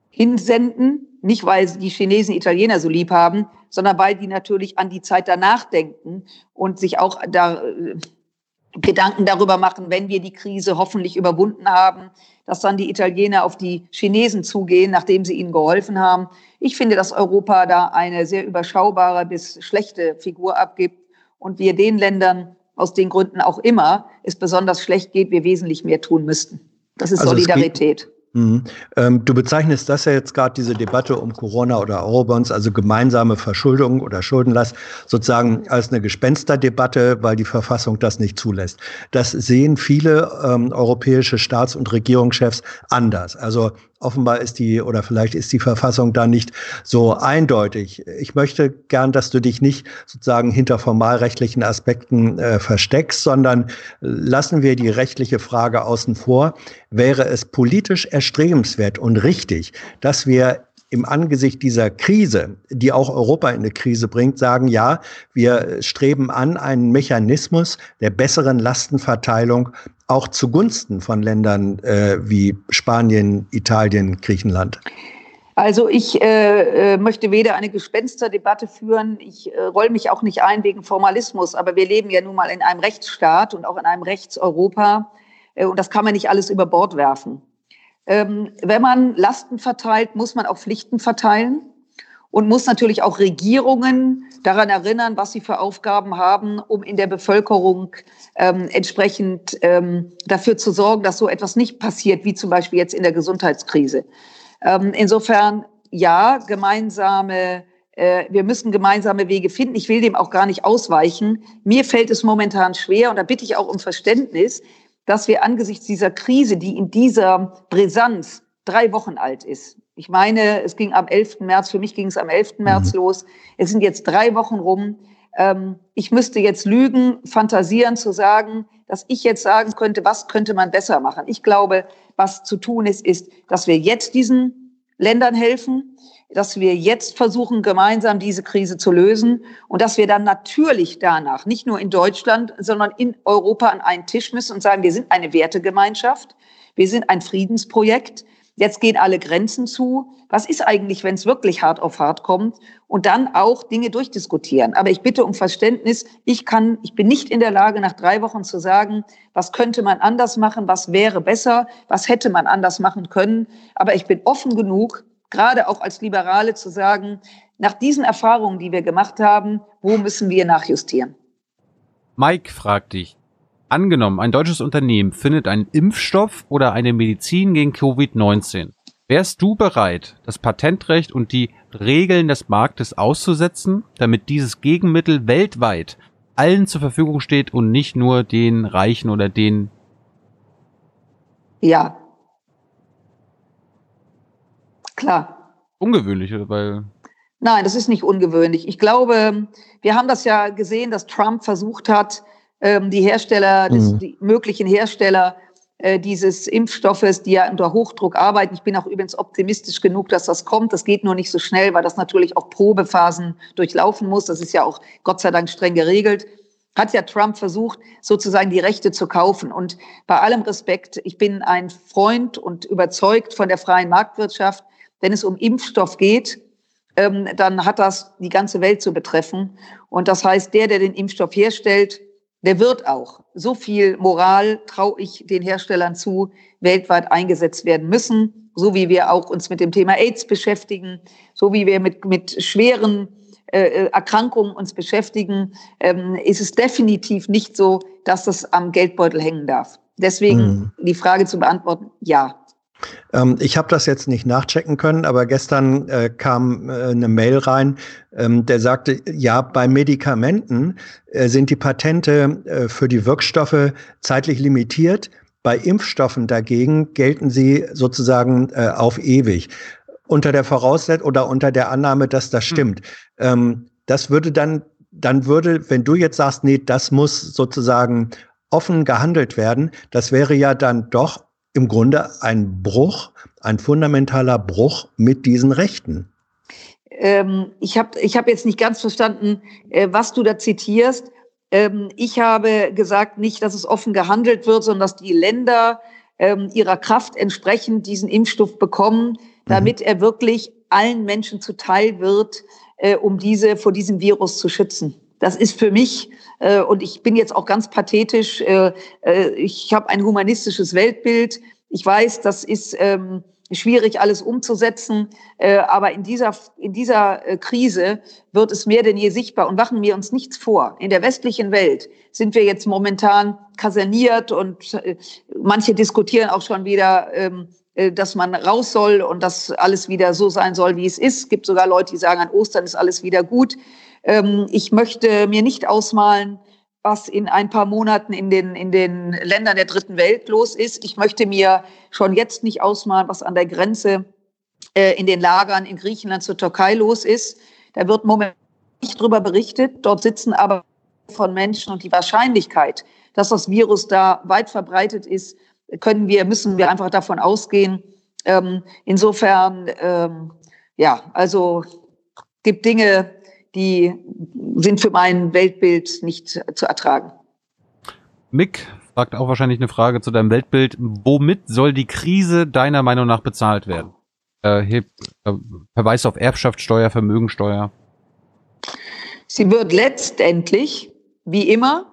hinsenden? Nicht, weil die Chinesen Italiener so lieb haben, sondern weil die natürlich an die Zeit danach denken und sich auch da Gedanken darüber machen, wenn wir die Krise hoffentlich überwunden haben, dass dann die Italiener auf die Chinesen zugehen, nachdem sie ihnen geholfen haben. Ich finde, dass Europa da eine sehr überschaubare bis schlechte Figur abgibt und wir den Ländern aus den Gründen auch immer es besonders schlecht geht, wir wesentlich mehr tun müssten. Das ist also Solidarität.
Mhm. Ähm, du bezeichnest das ja jetzt gerade, diese Debatte um Corona oder Eurobonds, also gemeinsame Verschuldung oder Schuldenlast, sozusagen als eine Gespensterdebatte, weil die Verfassung das nicht zulässt. Das sehen viele ähm, europäische Staats- und Regierungschefs anders. Also offenbar ist die oder vielleicht ist die Verfassung da nicht so eindeutig. Ich möchte gern, dass du dich nicht sozusagen hinter formalrechtlichen Aspekten äh, versteckst, sondern lassen wir die rechtliche Frage außen vor. Wäre es politisch erstrebenswert und richtig, dass wir im Angesicht dieser Krise, die auch Europa in eine Krise bringt, sagen, ja, wir streben an einen Mechanismus der besseren Lastenverteilung auch zugunsten von Ländern äh, wie Spanien, Italien, Griechenland?
Also ich äh, äh, möchte weder eine Gespensterdebatte führen, ich äh, roll mich auch nicht ein wegen Formalismus, aber wir leben ja nun mal in einem Rechtsstaat und auch in einem Rechtseuropa äh, und das kann man nicht alles über Bord werfen. Ähm, wenn man Lasten verteilt, muss man auch Pflichten verteilen und muss natürlich auch Regierungen daran erinnern, was sie für Aufgaben haben, um in der Bevölkerung ähm, entsprechend ähm, dafür zu sorgen, dass so etwas nicht passiert, wie zum Beispiel jetzt in der Gesundheitskrise. Ähm, insofern ja, gemeinsame äh, wir müssen gemeinsame Wege finden. Ich will dem auch gar nicht ausweichen. Mir fällt es momentan schwer und da bitte ich auch um Verständnis, dass wir angesichts dieser Krise, die in dieser Brisanz drei Wochen alt ist, ich meine, es ging am 11. März, für mich ging es am 11. März mhm. los. Es sind jetzt drei Wochen rum. Ähm, ich müsste jetzt lügen, fantasieren zu sagen, dass ich jetzt sagen könnte, was könnte man besser machen. Ich glaube, was zu tun ist, ist, dass wir jetzt diesen Ländern helfen, dass wir jetzt versuchen, gemeinsam diese Krise zu lösen und dass wir dann natürlich danach nicht nur in Deutschland, sondern in Europa an einen Tisch müssen und sagen, wir sind eine Wertegemeinschaft. Wir sind ein Friedensprojekt. Jetzt gehen alle Grenzen zu. Was ist eigentlich, wenn es wirklich hart auf hart kommt? Und dann auch Dinge durchdiskutieren. Aber ich bitte um Verständnis. Ich kann, ich bin nicht in der Lage, nach drei Wochen zu sagen, was könnte man anders machen? Was wäre besser? Was hätte man anders machen können? Aber ich bin offen genug, gerade auch als Liberale zu sagen, nach diesen Erfahrungen, die wir gemacht haben, wo müssen wir nachjustieren?
Mike fragt dich, Angenommen, ein deutsches Unternehmen findet einen Impfstoff oder eine Medizin gegen Covid-19. Wärst du bereit, das Patentrecht und die Regeln des Marktes auszusetzen, damit dieses Gegenmittel weltweit allen zur Verfügung steht und nicht nur den Reichen oder den?
Ja. Klar.
Ungewöhnlich, weil.
Nein, das ist nicht ungewöhnlich. Ich glaube, wir haben das ja gesehen, dass Trump versucht hat, ähm, die Hersteller, des, mhm. die möglichen Hersteller äh, dieses Impfstoffes, die ja unter Hochdruck arbeiten. Ich bin auch übrigens optimistisch genug, dass das kommt. Das geht nur nicht so schnell, weil das natürlich auch Probephasen durchlaufen muss. Das ist ja auch Gott sei Dank streng geregelt. Hat ja Trump versucht, sozusagen die Rechte zu kaufen. Und bei allem Respekt, ich bin ein Freund und überzeugt von der freien Marktwirtschaft. Wenn es um Impfstoff geht, ähm, dann hat das die ganze Welt zu betreffen. Und das heißt, der, der den Impfstoff herstellt, der wird auch. So viel Moral traue ich den Herstellern zu, weltweit eingesetzt werden müssen, so wie wir auch uns mit dem Thema AIDS beschäftigen, so wie wir mit, mit schweren äh, Erkrankungen uns beschäftigen, ähm, ist es definitiv nicht so, dass das am Geldbeutel hängen darf. Deswegen mhm. die Frage zu beantworten, ja,
ähm, ich habe das jetzt nicht nachchecken können, aber gestern äh, kam äh, eine Mail rein, ähm, der sagte, ja, bei Medikamenten äh, sind die Patente äh, für die Wirkstoffe zeitlich limitiert. Bei Impfstoffen dagegen gelten sie sozusagen äh, auf ewig. Unter der Voraussetzung oder unter der Annahme, dass das hm. stimmt. Mhm. Ähm, das würde dann, dann würde, wenn du jetzt sagst, nee, das muss sozusagen offen gehandelt werden, das wäre ja dann doch im Grunde ein Bruch, ein fundamentaler Bruch mit diesen Rechten.
Ähm, ich habe ich hab jetzt nicht ganz verstanden, äh, was du da zitierst. Ähm, ich habe gesagt, nicht, dass es offen gehandelt wird, sondern dass die Länder ähm, ihrer Kraft entsprechend diesen Impfstoff bekommen, damit mhm. er wirklich allen Menschen zuteil wird, äh, um diese vor diesem Virus zu schützen. Das ist für mich, äh, und ich bin jetzt auch ganz pathetisch, äh, äh, ich habe ein humanistisches Weltbild. Ich weiß, das ist ähm, schwierig, alles umzusetzen, äh, aber in dieser, in dieser äh, Krise wird es mehr denn je sichtbar. Und machen wir uns nichts vor. In der westlichen Welt sind wir jetzt momentan kaserniert und äh, manche diskutieren auch schon wieder, ähm, äh, dass man raus soll und dass alles wieder so sein soll, wie es ist. Es gibt sogar Leute, die sagen, an Ostern ist alles wieder gut. Ähm, ich möchte mir nicht ausmalen, was in ein paar Monaten in den, in den Ländern der dritten Welt los ist. Ich möchte mir schon jetzt nicht ausmalen, was an der Grenze äh, in den Lagern in Griechenland zur Türkei los ist. Da wird momentan nicht drüber berichtet. Dort sitzen aber von Menschen und die Wahrscheinlichkeit, dass das Virus da weit verbreitet ist, können wir, müssen wir einfach davon ausgehen. Ähm, insofern, ähm, ja, also gibt Dinge, die sind für mein Weltbild nicht zu ertragen.
Mick fragt auch wahrscheinlich eine Frage zu deinem Weltbild. Womit soll die Krise deiner Meinung nach bezahlt werden? Äh, heb, äh, Verweis auf Erbschaftssteuer, Vermögensteuer.
Sie wird letztendlich, wie immer,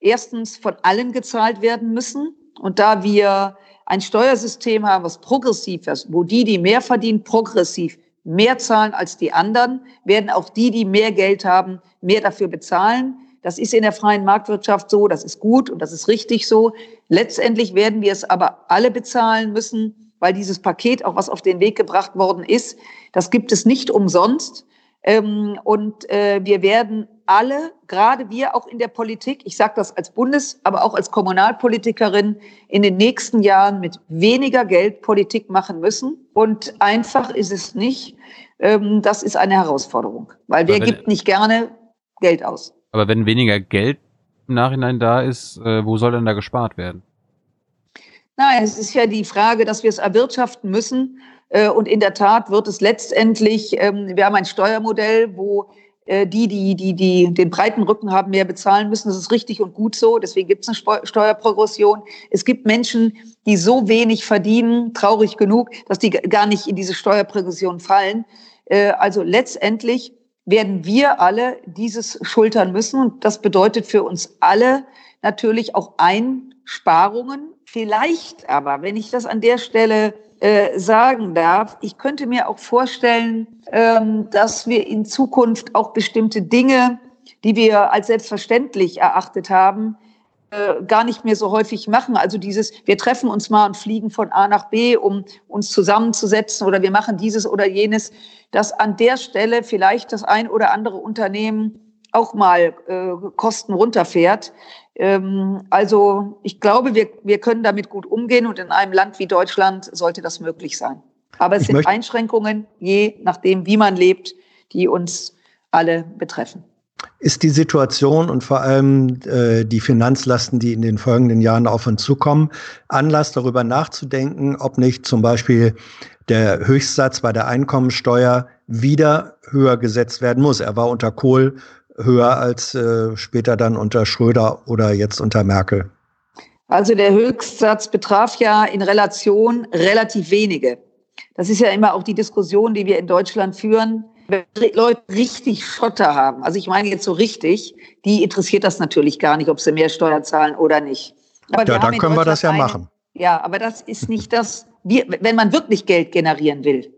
erstens von allen gezahlt werden müssen. Und da wir ein Steuersystem haben, was progressiv ist, wo die, die mehr verdienen, progressiv mehr zahlen als die anderen, werden auch die, die mehr Geld haben, mehr dafür bezahlen. Das ist in der freien Marktwirtschaft so, das ist gut und das ist richtig so. Letztendlich werden wir es aber alle bezahlen müssen, weil dieses Paket, auch was auf den Weg gebracht worden ist, das gibt es nicht umsonst. Ähm, und äh, wir werden alle, gerade wir auch in der Politik, ich sage das als Bundes-, aber auch als Kommunalpolitikerin, in den nächsten Jahren mit weniger Geld Politik machen müssen. Und einfach ist es nicht. Ähm, das ist eine Herausforderung, weil wer gibt nicht gerne Geld aus.
Aber wenn weniger Geld im Nachhinein da ist, äh, wo soll denn da gespart werden?
Na, es ist ja die Frage, dass wir es erwirtschaften müssen. Äh, und in der Tat wird es letztendlich, ähm, wir haben ein Steuermodell, wo die, die, die, die den breiten Rücken haben, mehr bezahlen müssen. Das ist richtig und gut so. Deswegen gibt es eine Steuerprogression. Es gibt Menschen, die so wenig verdienen, traurig genug, dass die gar nicht in diese Steuerprogression fallen. Äh, also letztendlich werden wir alle dieses schultern müssen. Und das bedeutet für uns alle natürlich auch Einsparungen. Vielleicht aber, wenn ich das an der Stelle äh, sagen darf, ich könnte mir auch vorstellen, ähm, dass wir in Zukunft auch bestimmte Dinge, die wir als selbstverständlich erachtet haben, äh, gar nicht mehr so häufig machen. Also dieses, wir treffen uns mal und fliegen von A nach B, um uns zusammenzusetzen oder wir machen dieses oder jenes, dass an der Stelle vielleicht das ein oder andere Unternehmen auch mal äh, Kosten runterfährt. Ähm, also ich glaube, wir, wir können damit gut umgehen und in einem Land wie Deutschland sollte das möglich sein. Aber es ich sind Einschränkungen, je nachdem, wie man lebt, die uns alle betreffen.
Ist die Situation und vor allem äh, die Finanzlasten, die in den folgenden Jahren auf uns zukommen, Anlass darüber nachzudenken, ob nicht zum Beispiel der Höchstsatz bei der Einkommensteuer wieder höher gesetzt werden muss. Er war unter Kohl höher als äh, später dann unter Schröder oder jetzt unter Merkel.
Also der Höchstsatz betraf ja in Relation relativ wenige. Das ist ja immer auch die Diskussion, die wir in Deutschland führen. Wenn Leute richtig Schotter haben, also ich meine jetzt so richtig, die interessiert das natürlich gar nicht, ob sie mehr Steuern zahlen oder nicht.
Aber ja, dann können wir das ja
eine,
machen.
Ja, aber das ist nicht das, wir, wenn man wirklich Geld generieren will,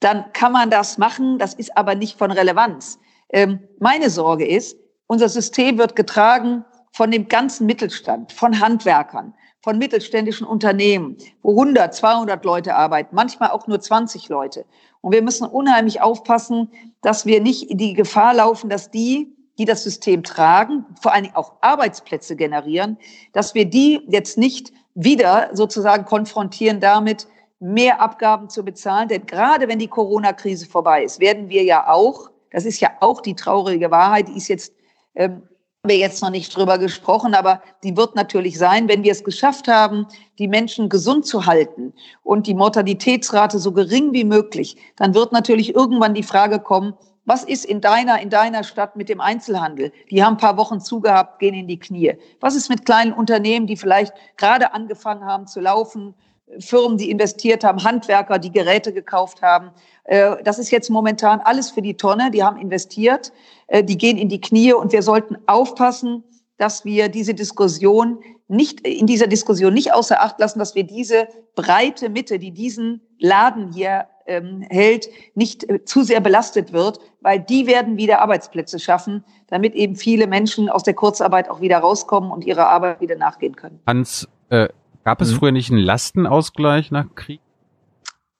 dann kann man das machen. Das ist aber nicht von Relevanz. Ähm, meine Sorge ist, unser System wird getragen von dem ganzen Mittelstand, von Handwerkern, von mittelständischen Unternehmen, wo 100, 200 Leute arbeiten, manchmal auch nur 20 Leute. Und wir müssen unheimlich aufpassen, dass wir nicht in die Gefahr laufen, dass die, die das System tragen, vor allen Dingen auch Arbeitsplätze generieren, dass wir die jetzt nicht wieder sozusagen konfrontieren damit, mehr Abgaben zu bezahlen. Denn gerade wenn die Corona-Krise vorbei ist, werden wir ja auch, das ist ja auch die traurige Wahrheit, die ist jetzt, ähm, wir jetzt noch nicht drüber gesprochen, aber die wird natürlich sein, wenn wir es geschafft haben, die Menschen gesund zu halten und die Mortalitätsrate so gering wie möglich, dann wird natürlich irgendwann die Frage kommen, was ist in deiner, in deiner Stadt mit dem Einzelhandel? Die haben ein paar Wochen zugehabt, gehen in die Knie. Was ist mit kleinen Unternehmen, die vielleicht gerade angefangen haben zu laufen? Firmen, die investiert haben, Handwerker, die Geräte gekauft haben. Äh, das ist jetzt momentan alles für die Tonne. Die haben investiert, äh, die gehen in die Knie und wir sollten aufpassen, dass wir diese Diskussion nicht, in dieser Diskussion nicht außer Acht lassen, dass wir diese breite Mitte, die diesen Laden hier ähm, hält, nicht äh, zu sehr belastet wird, weil die werden wieder Arbeitsplätze schaffen, damit eben viele Menschen aus der Kurzarbeit auch wieder rauskommen und ihrer Arbeit wieder nachgehen können.
Hans, äh, gab es mhm. früher nicht einen Lastenausgleich nach Krieg?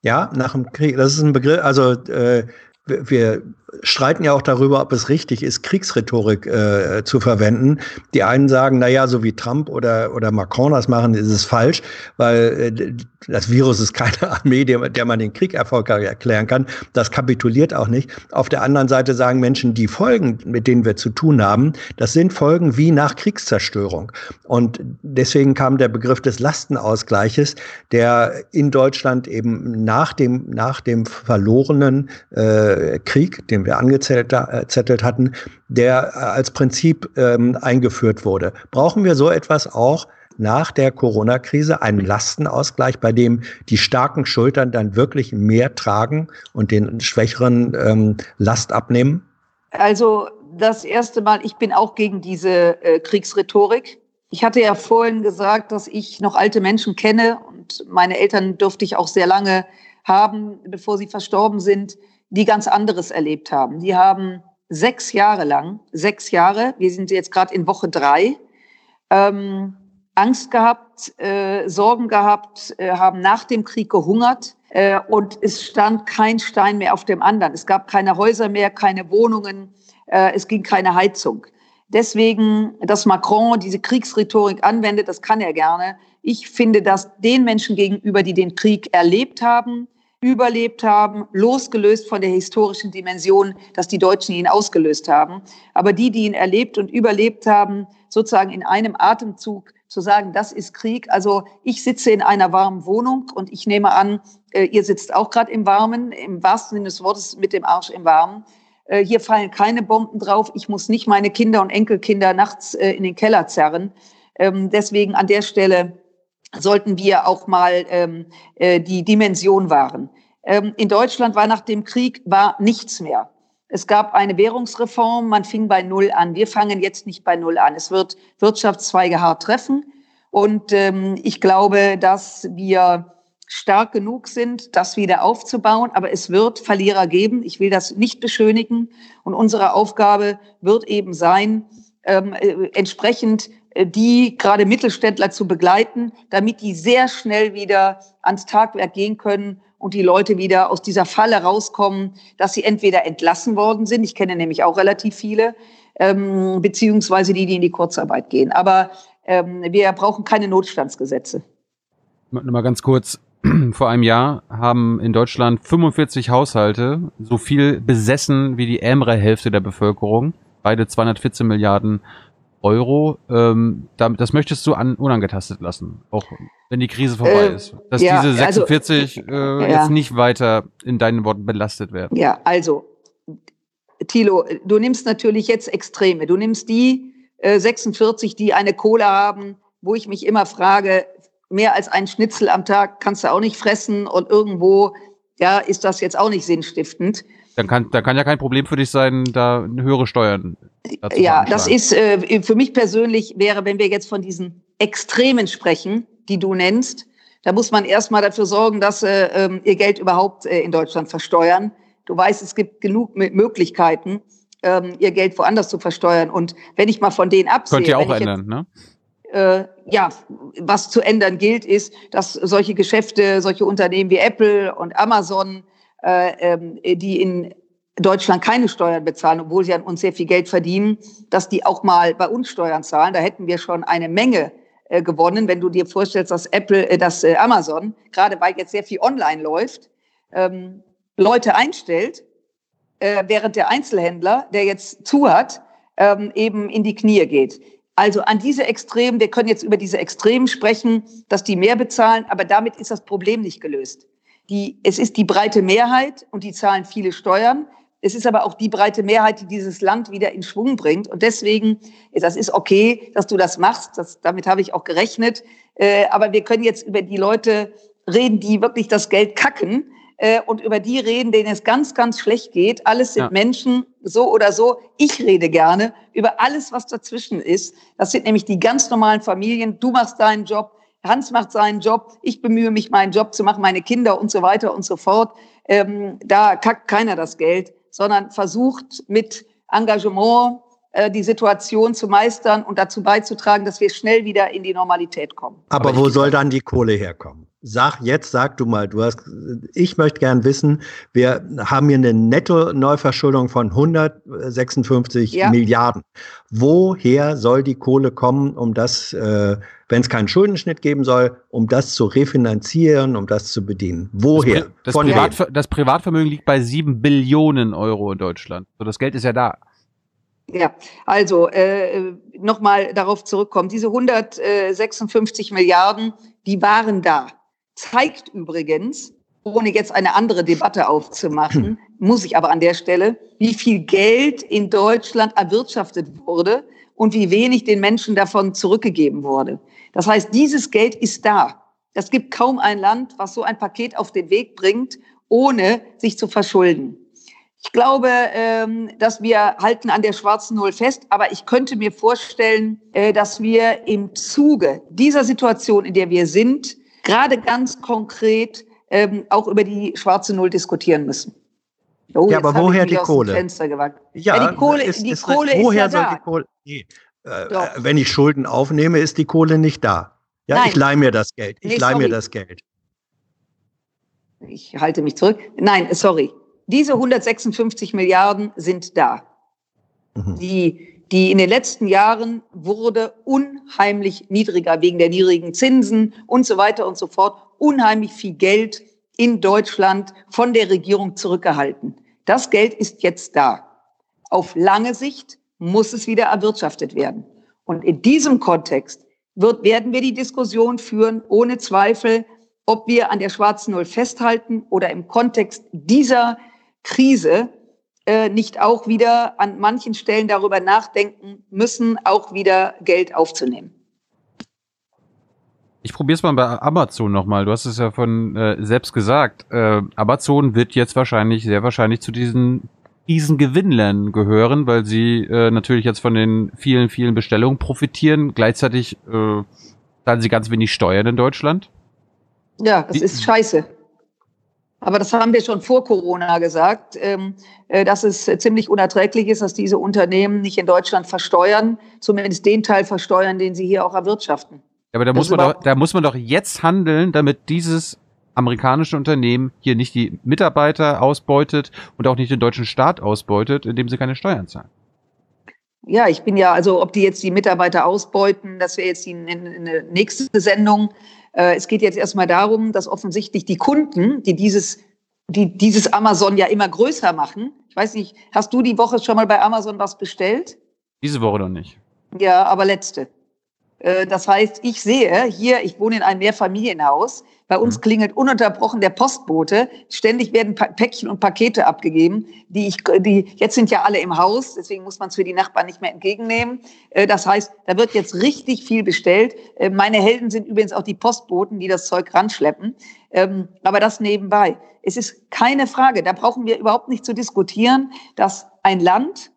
Ja, nach dem Krieg. Das ist ein Begriff, also äh, wir streiten ja auch darüber, ob es richtig ist, Kriegsrhetorik äh, zu verwenden. Die einen sagen, na ja, so wie Trump oder, oder Macron das machen, ist es falsch, weil äh, das Virus ist keine Armee, der, der man den Krieg erfolgreich erklären kann. Das kapituliert auch nicht. Auf der anderen Seite sagen Menschen, die Folgen, mit denen wir zu tun haben, das sind Folgen wie nach Kriegszerstörung. Und deswegen kam der Begriff des Lastenausgleiches, der in Deutschland eben nach dem, nach dem verlorenen äh, Krieg, den wir angezettelt hatten, der äh, als Prinzip ähm, eingeführt wurde. Brauchen wir so etwas auch nach der Corona-Krise einen Lastenausgleich, bei dem die starken Schultern dann wirklich mehr tragen und den schwächeren ähm, Last abnehmen?
Also das erste Mal, ich bin auch gegen diese äh, Kriegsrhetorik. Ich hatte ja vorhin gesagt, dass ich noch alte Menschen kenne und meine Eltern dürfte ich auch sehr lange haben, bevor sie verstorben sind die ganz anderes erlebt haben. Die haben sechs Jahre lang, sechs Jahre, wir sind jetzt gerade in Woche drei, ähm, Angst gehabt, äh, Sorgen gehabt, äh, haben nach dem Krieg gehungert äh, und es stand kein Stein mehr auf dem anderen. Es gab keine Häuser mehr, keine Wohnungen, äh, es ging keine Heizung. Deswegen, dass Macron diese Kriegsrhetorik anwendet, das kann er gerne. Ich finde das den Menschen gegenüber, die den Krieg erlebt haben, überlebt haben, losgelöst von der historischen Dimension, dass die Deutschen ihn ausgelöst haben. Aber die, die ihn erlebt und überlebt haben, sozusagen in einem Atemzug zu sagen, das ist Krieg. Also ich sitze in einer warmen Wohnung und ich nehme an, äh, ihr sitzt auch gerade im Warmen, im wahrsten Sinne des Wortes mit dem Arsch im Warmen. äh, hier fallen keine Bomben drauf. Ich muss nicht meine Kinder und Enkelkinder nachts äh, in den Keller zerren. Ähm, deswegen an der Stelle sollten wir auch mal ähm, äh, die Dimension wahren. Ähm, in Deutschland war nach dem Krieg war nichts mehr. Es gab eine Währungsreform, man fing bei Null an. Wir fangen jetzt nicht bei Null an. Es wird Wirtschaftszweige hart treffen. Und ähm, ich glaube, dass wir stark genug sind, das wieder aufzubauen. Aber es wird Verlierer geben. Ich will das nicht beschönigen. Und unsere Aufgabe wird eben sein, ähm, äh, entsprechend die gerade Mittelständler zu begleiten, damit die sehr schnell wieder ans Tagwerk gehen können und die Leute wieder aus dieser Falle rauskommen, dass sie entweder entlassen worden sind, ich kenne nämlich auch relativ viele, ähm, beziehungsweise die, die in die Kurzarbeit gehen. Aber ähm, wir brauchen keine Notstandsgesetze.
Mal ganz kurz, vor einem Jahr haben in Deutschland 45 Haushalte so viel besessen wie die ärmere Hälfte der Bevölkerung. Beide 214 Milliarden Euro. Ähm, das möchtest du an, unangetastet lassen, auch wenn die Krise vorbei äh, ist. Dass ja, diese 46 also, äh, ja. jetzt nicht weiter in deinen Worten belastet werden.
Ja, also, Thilo, du nimmst natürlich jetzt Extreme. Du nimmst die äh, 46, die eine Kohle haben, wo ich mich immer frage, mehr als ein Schnitzel am Tag kannst du auch nicht fressen und irgendwo, ja, ist das jetzt auch nicht sinnstiftend.
Dann kann, dann kann ja kein Problem für dich sein, da höhere Steuern.
Ja, das ist äh, für mich persönlich wäre, wenn wir jetzt von diesen Extremen sprechen, die du nennst, da muss man erstmal dafür sorgen, dass äh, ähm, ihr Geld überhaupt äh, in Deutschland versteuern. Du weißt, es gibt genug Möglichkeiten, ähm, ihr Geld woanders zu versteuern. Und wenn ich mal von denen absehe,
könnt ihr auch ändern, jetzt, ne?
äh, ja, was zu ändern gilt, ist, dass solche Geschäfte, solche Unternehmen wie Apple und Amazon, äh, die in Deutschland keine Steuern bezahlen, obwohl sie an uns sehr viel Geld verdienen, dass die auch mal bei uns Steuern zahlen. Da hätten wir schon eine Menge äh, gewonnen, wenn du dir vorstellst, dass Apple, äh, dass äh, Amazon, gerade weil jetzt sehr viel online läuft, ähm, Leute einstellt, äh, während der Einzelhändler, der jetzt zu hat, ähm, eben in die Knie geht. Also an diese Extremen, wir können jetzt über diese Extremen sprechen, dass die mehr bezahlen, aber damit ist das Problem nicht gelöst. Die, es ist die breite Mehrheit und die zahlen viele Steuern. Es ist aber auch die breite Mehrheit, die dieses Land wieder in Schwung bringt. Und deswegen, das ist okay, dass du das machst. Das, damit habe ich auch gerechnet. Äh, aber wir können jetzt über die Leute reden, die wirklich das Geld kacken äh, und über die reden, denen es ganz, ganz schlecht geht. Alles sind ja. Menschen, so oder so. Ich rede gerne über alles, was dazwischen ist. Das sind nämlich die ganz normalen Familien. Du machst deinen Job, Hans macht seinen Job, ich bemühe mich, meinen Job zu machen, meine Kinder und so weiter und so fort. Ähm, da kackt keiner das Geld, sondern versucht mit Engagement äh, die Situation zu meistern und dazu beizutragen, dass wir schnell wieder in die Normalität kommen.
Aber, Aber wo soll dann die Kohle herkommen? Sag jetzt, sag du mal, du hast, ich möchte gern wissen, wir haben hier eine Netto-Neuverschuldung von 156 ja. Milliarden. Woher soll die Kohle kommen, um das, äh, wenn es keinen Schuldenschnitt geben soll, um das zu refinanzieren, um das zu bedienen? Woher?
Das, Pri das, Privatver das Privatvermögen liegt bei sieben Billionen Euro in Deutschland. So, das Geld ist ja da.
Ja, also äh, nochmal darauf zurückkommen. Diese 156 Milliarden, die waren da. Zeigt übrigens, ohne jetzt eine andere Debatte aufzumachen, hm. muss ich aber an der Stelle, wie viel Geld in Deutschland erwirtschaftet wurde und wie wenig den Menschen davon zurückgegeben wurde. Das heißt, dieses Geld ist da. Es gibt kaum ein Land, was so ein Paket auf den Weg bringt, ohne sich zu verschulden. Ich glaube, ähm, dass wir halten an der schwarzen Null fest, aber ich könnte mir vorstellen, äh, dass wir im Zuge dieser Situation, in der wir sind, gerade ganz konkret ähm, auch über die schwarze Null diskutieren müssen.
Oh, ja, aber woher die Kohle?
Ja, ja, die Kohle, ist, die ist, Kohle woher ist ja soll da. die Kohle? Nee.
Äh, wenn ich Schulden aufnehme, ist die Kohle nicht da. Ja, Nein. ich leihe mir das Geld. Ich nee, leihe mir das Geld.
Ich halte mich zurück. Nein, sorry. Diese 156 Milliarden sind da. Mhm. Die die in den letzten Jahren wurde unheimlich niedriger wegen der niedrigen Zinsen und so weiter und so fort. Unheimlich viel Geld in Deutschland von der Regierung zurückgehalten. Das Geld ist jetzt da. Auf lange Sicht muss es wieder erwirtschaftet werden. Und in diesem Kontext wird, werden wir die Diskussion führen, ohne Zweifel, ob wir an der schwarzen Null festhalten oder im Kontext dieser Krise äh, nicht auch wieder an manchen Stellen darüber nachdenken müssen, auch wieder Geld aufzunehmen.
Ich probiere es mal bei Amazon nochmal. Du hast es ja von äh, selbst gesagt. Äh, Amazon wird jetzt wahrscheinlich, sehr wahrscheinlich zu diesen diesen Gewinnlern gehören, weil sie äh, natürlich jetzt von den vielen, vielen Bestellungen profitieren. Gleichzeitig äh, zahlen sie ganz wenig Steuern in Deutschland.
Ja, das Wie, ist scheiße. Aber das haben wir schon vor Corona gesagt, ähm, äh, dass es ziemlich unerträglich ist, dass diese Unternehmen nicht in Deutschland versteuern, zumindest den Teil versteuern, den sie hier auch erwirtschaften.
Ja, aber da muss man doch, da muss man doch jetzt handeln, damit dieses amerikanische Unternehmen hier nicht die Mitarbeiter ausbeutet und auch nicht den deutschen Staat ausbeutet, indem sie keine Steuern zahlen.
Ja, ich bin ja, also ob die jetzt die Mitarbeiter ausbeuten, das wäre jetzt die eine nächste Sendung. Äh, es geht jetzt erstmal darum, dass offensichtlich die Kunden, die dieses, die dieses Amazon ja immer größer machen. Ich weiß nicht, hast du die Woche schon mal bei Amazon was bestellt?
Diese Woche noch nicht.
Ja, aber letzte. Äh, das heißt, ich sehe hier, ich wohne in einem Mehrfamilienhaus, bei uns mhm. klingelt ununterbrochen der Postbote. Ständig werden Päckchen und Pakete abgegeben, die ich, die, jetzt sind ja alle im Haus, deswegen muss man es für die Nachbarn nicht mehr entgegennehmen. Äh, das heißt, da wird jetzt richtig viel bestellt. Äh, meine Helden sind übrigens auch die Postboten, die das Zeug ranschleppen. Ähm, aber das nebenbei. Es ist keine Frage, da brauchen wir überhaupt nicht zu diskutieren, dass ein Land,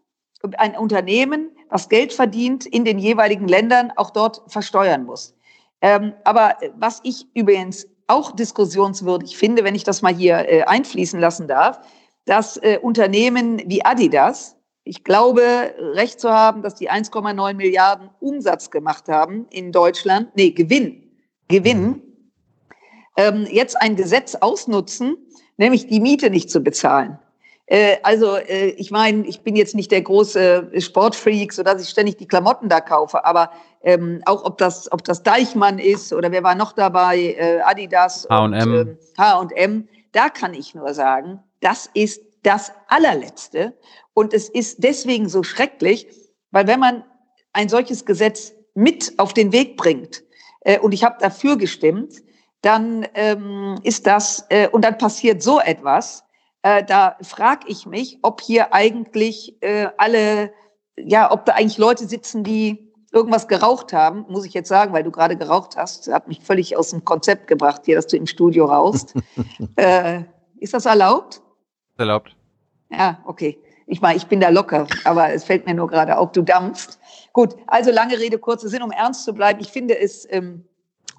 ein Unternehmen was Geld verdient, in den jeweiligen Ländern auch dort versteuern muss. Ähm, aber was ich übrigens auch diskussionswürdig finde, wenn ich das mal hier äh, einfließen lassen darf, dass äh, Unternehmen wie Adidas, ich glaube, recht zu haben, dass die 1,9 Milliarden Umsatz gemacht haben in Deutschland, nee, Gewinn, Gewinn, ähm, jetzt ein Gesetz ausnutzen, nämlich die Miete nicht zu bezahlen. Äh, also äh, ich meine, ich bin jetzt nicht der große Sportfreak, so dass ich ständig die Klamotten da kaufe, aber ähm, auch ob das, ob das Deichmann ist oder wer war noch dabei, äh, Adidas
H&M.
H&M, da kann ich nur sagen, das ist das allerletzte und es ist deswegen so schrecklich, weil wenn man ein solches Gesetz mit auf den Weg bringt äh, und ich habe dafür gestimmt, dann ähm, ist das äh, und dann passiert so etwas äh, da frage ich mich, ob hier eigentlich äh, alle, ja, ob da eigentlich Leute sitzen, die irgendwas geraucht haben, muss ich jetzt sagen, weil du gerade geraucht hast, hat mich völlig aus dem Konzept gebracht hier, dass du im Studio rauchst. äh, ist das erlaubt?
Erlaubt.
Ja, okay. Ich meine, ich bin da locker, aber es fällt mir nur gerade auf, du dampfst. Gut, also lange Rede, kurzer Sinn, um ernst zu bleiben. Ich finde es ähm,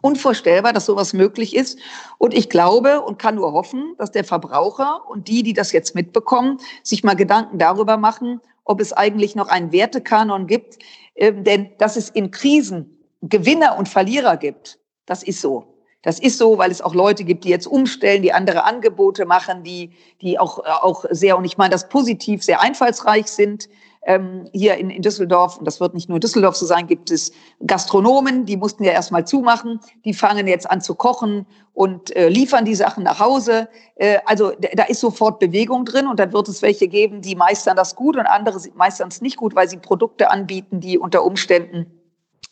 unvorstellbar, dass sowas möglich ist. Und ich glaube und kann nur hoffen, dass der Verbraucher und die, die das jetzt mitbekommen, sich mal Gedanken darüber machen, ob es eigentlich noch einen Wertekanon gibt. Ähm, denn dass es in Krisen Gewinner und Verlierer gibt, das ist so. Das ist so, weil es auch Leute gibt, die jetzt umstellen, die andere Angebote machen, die, die auch, auch sehr, und ich meine das positiv, sehr einfallsreich sind. Ähm, hier in, in Düsseldorf, und das wird nicht nur Düsseldorf so sein, gibt es Gastronomen, die mussten ja erstmal zumachen, die fangen jetzt an zu kochen und äh, liefern die Sachen nach Hause. Äh, also da ist sofort Bewegung drin und dann wird es welche geben, die meistern das gut und andere meistern es nicht gut, weil sie Produkte anbieten, die unter Umständen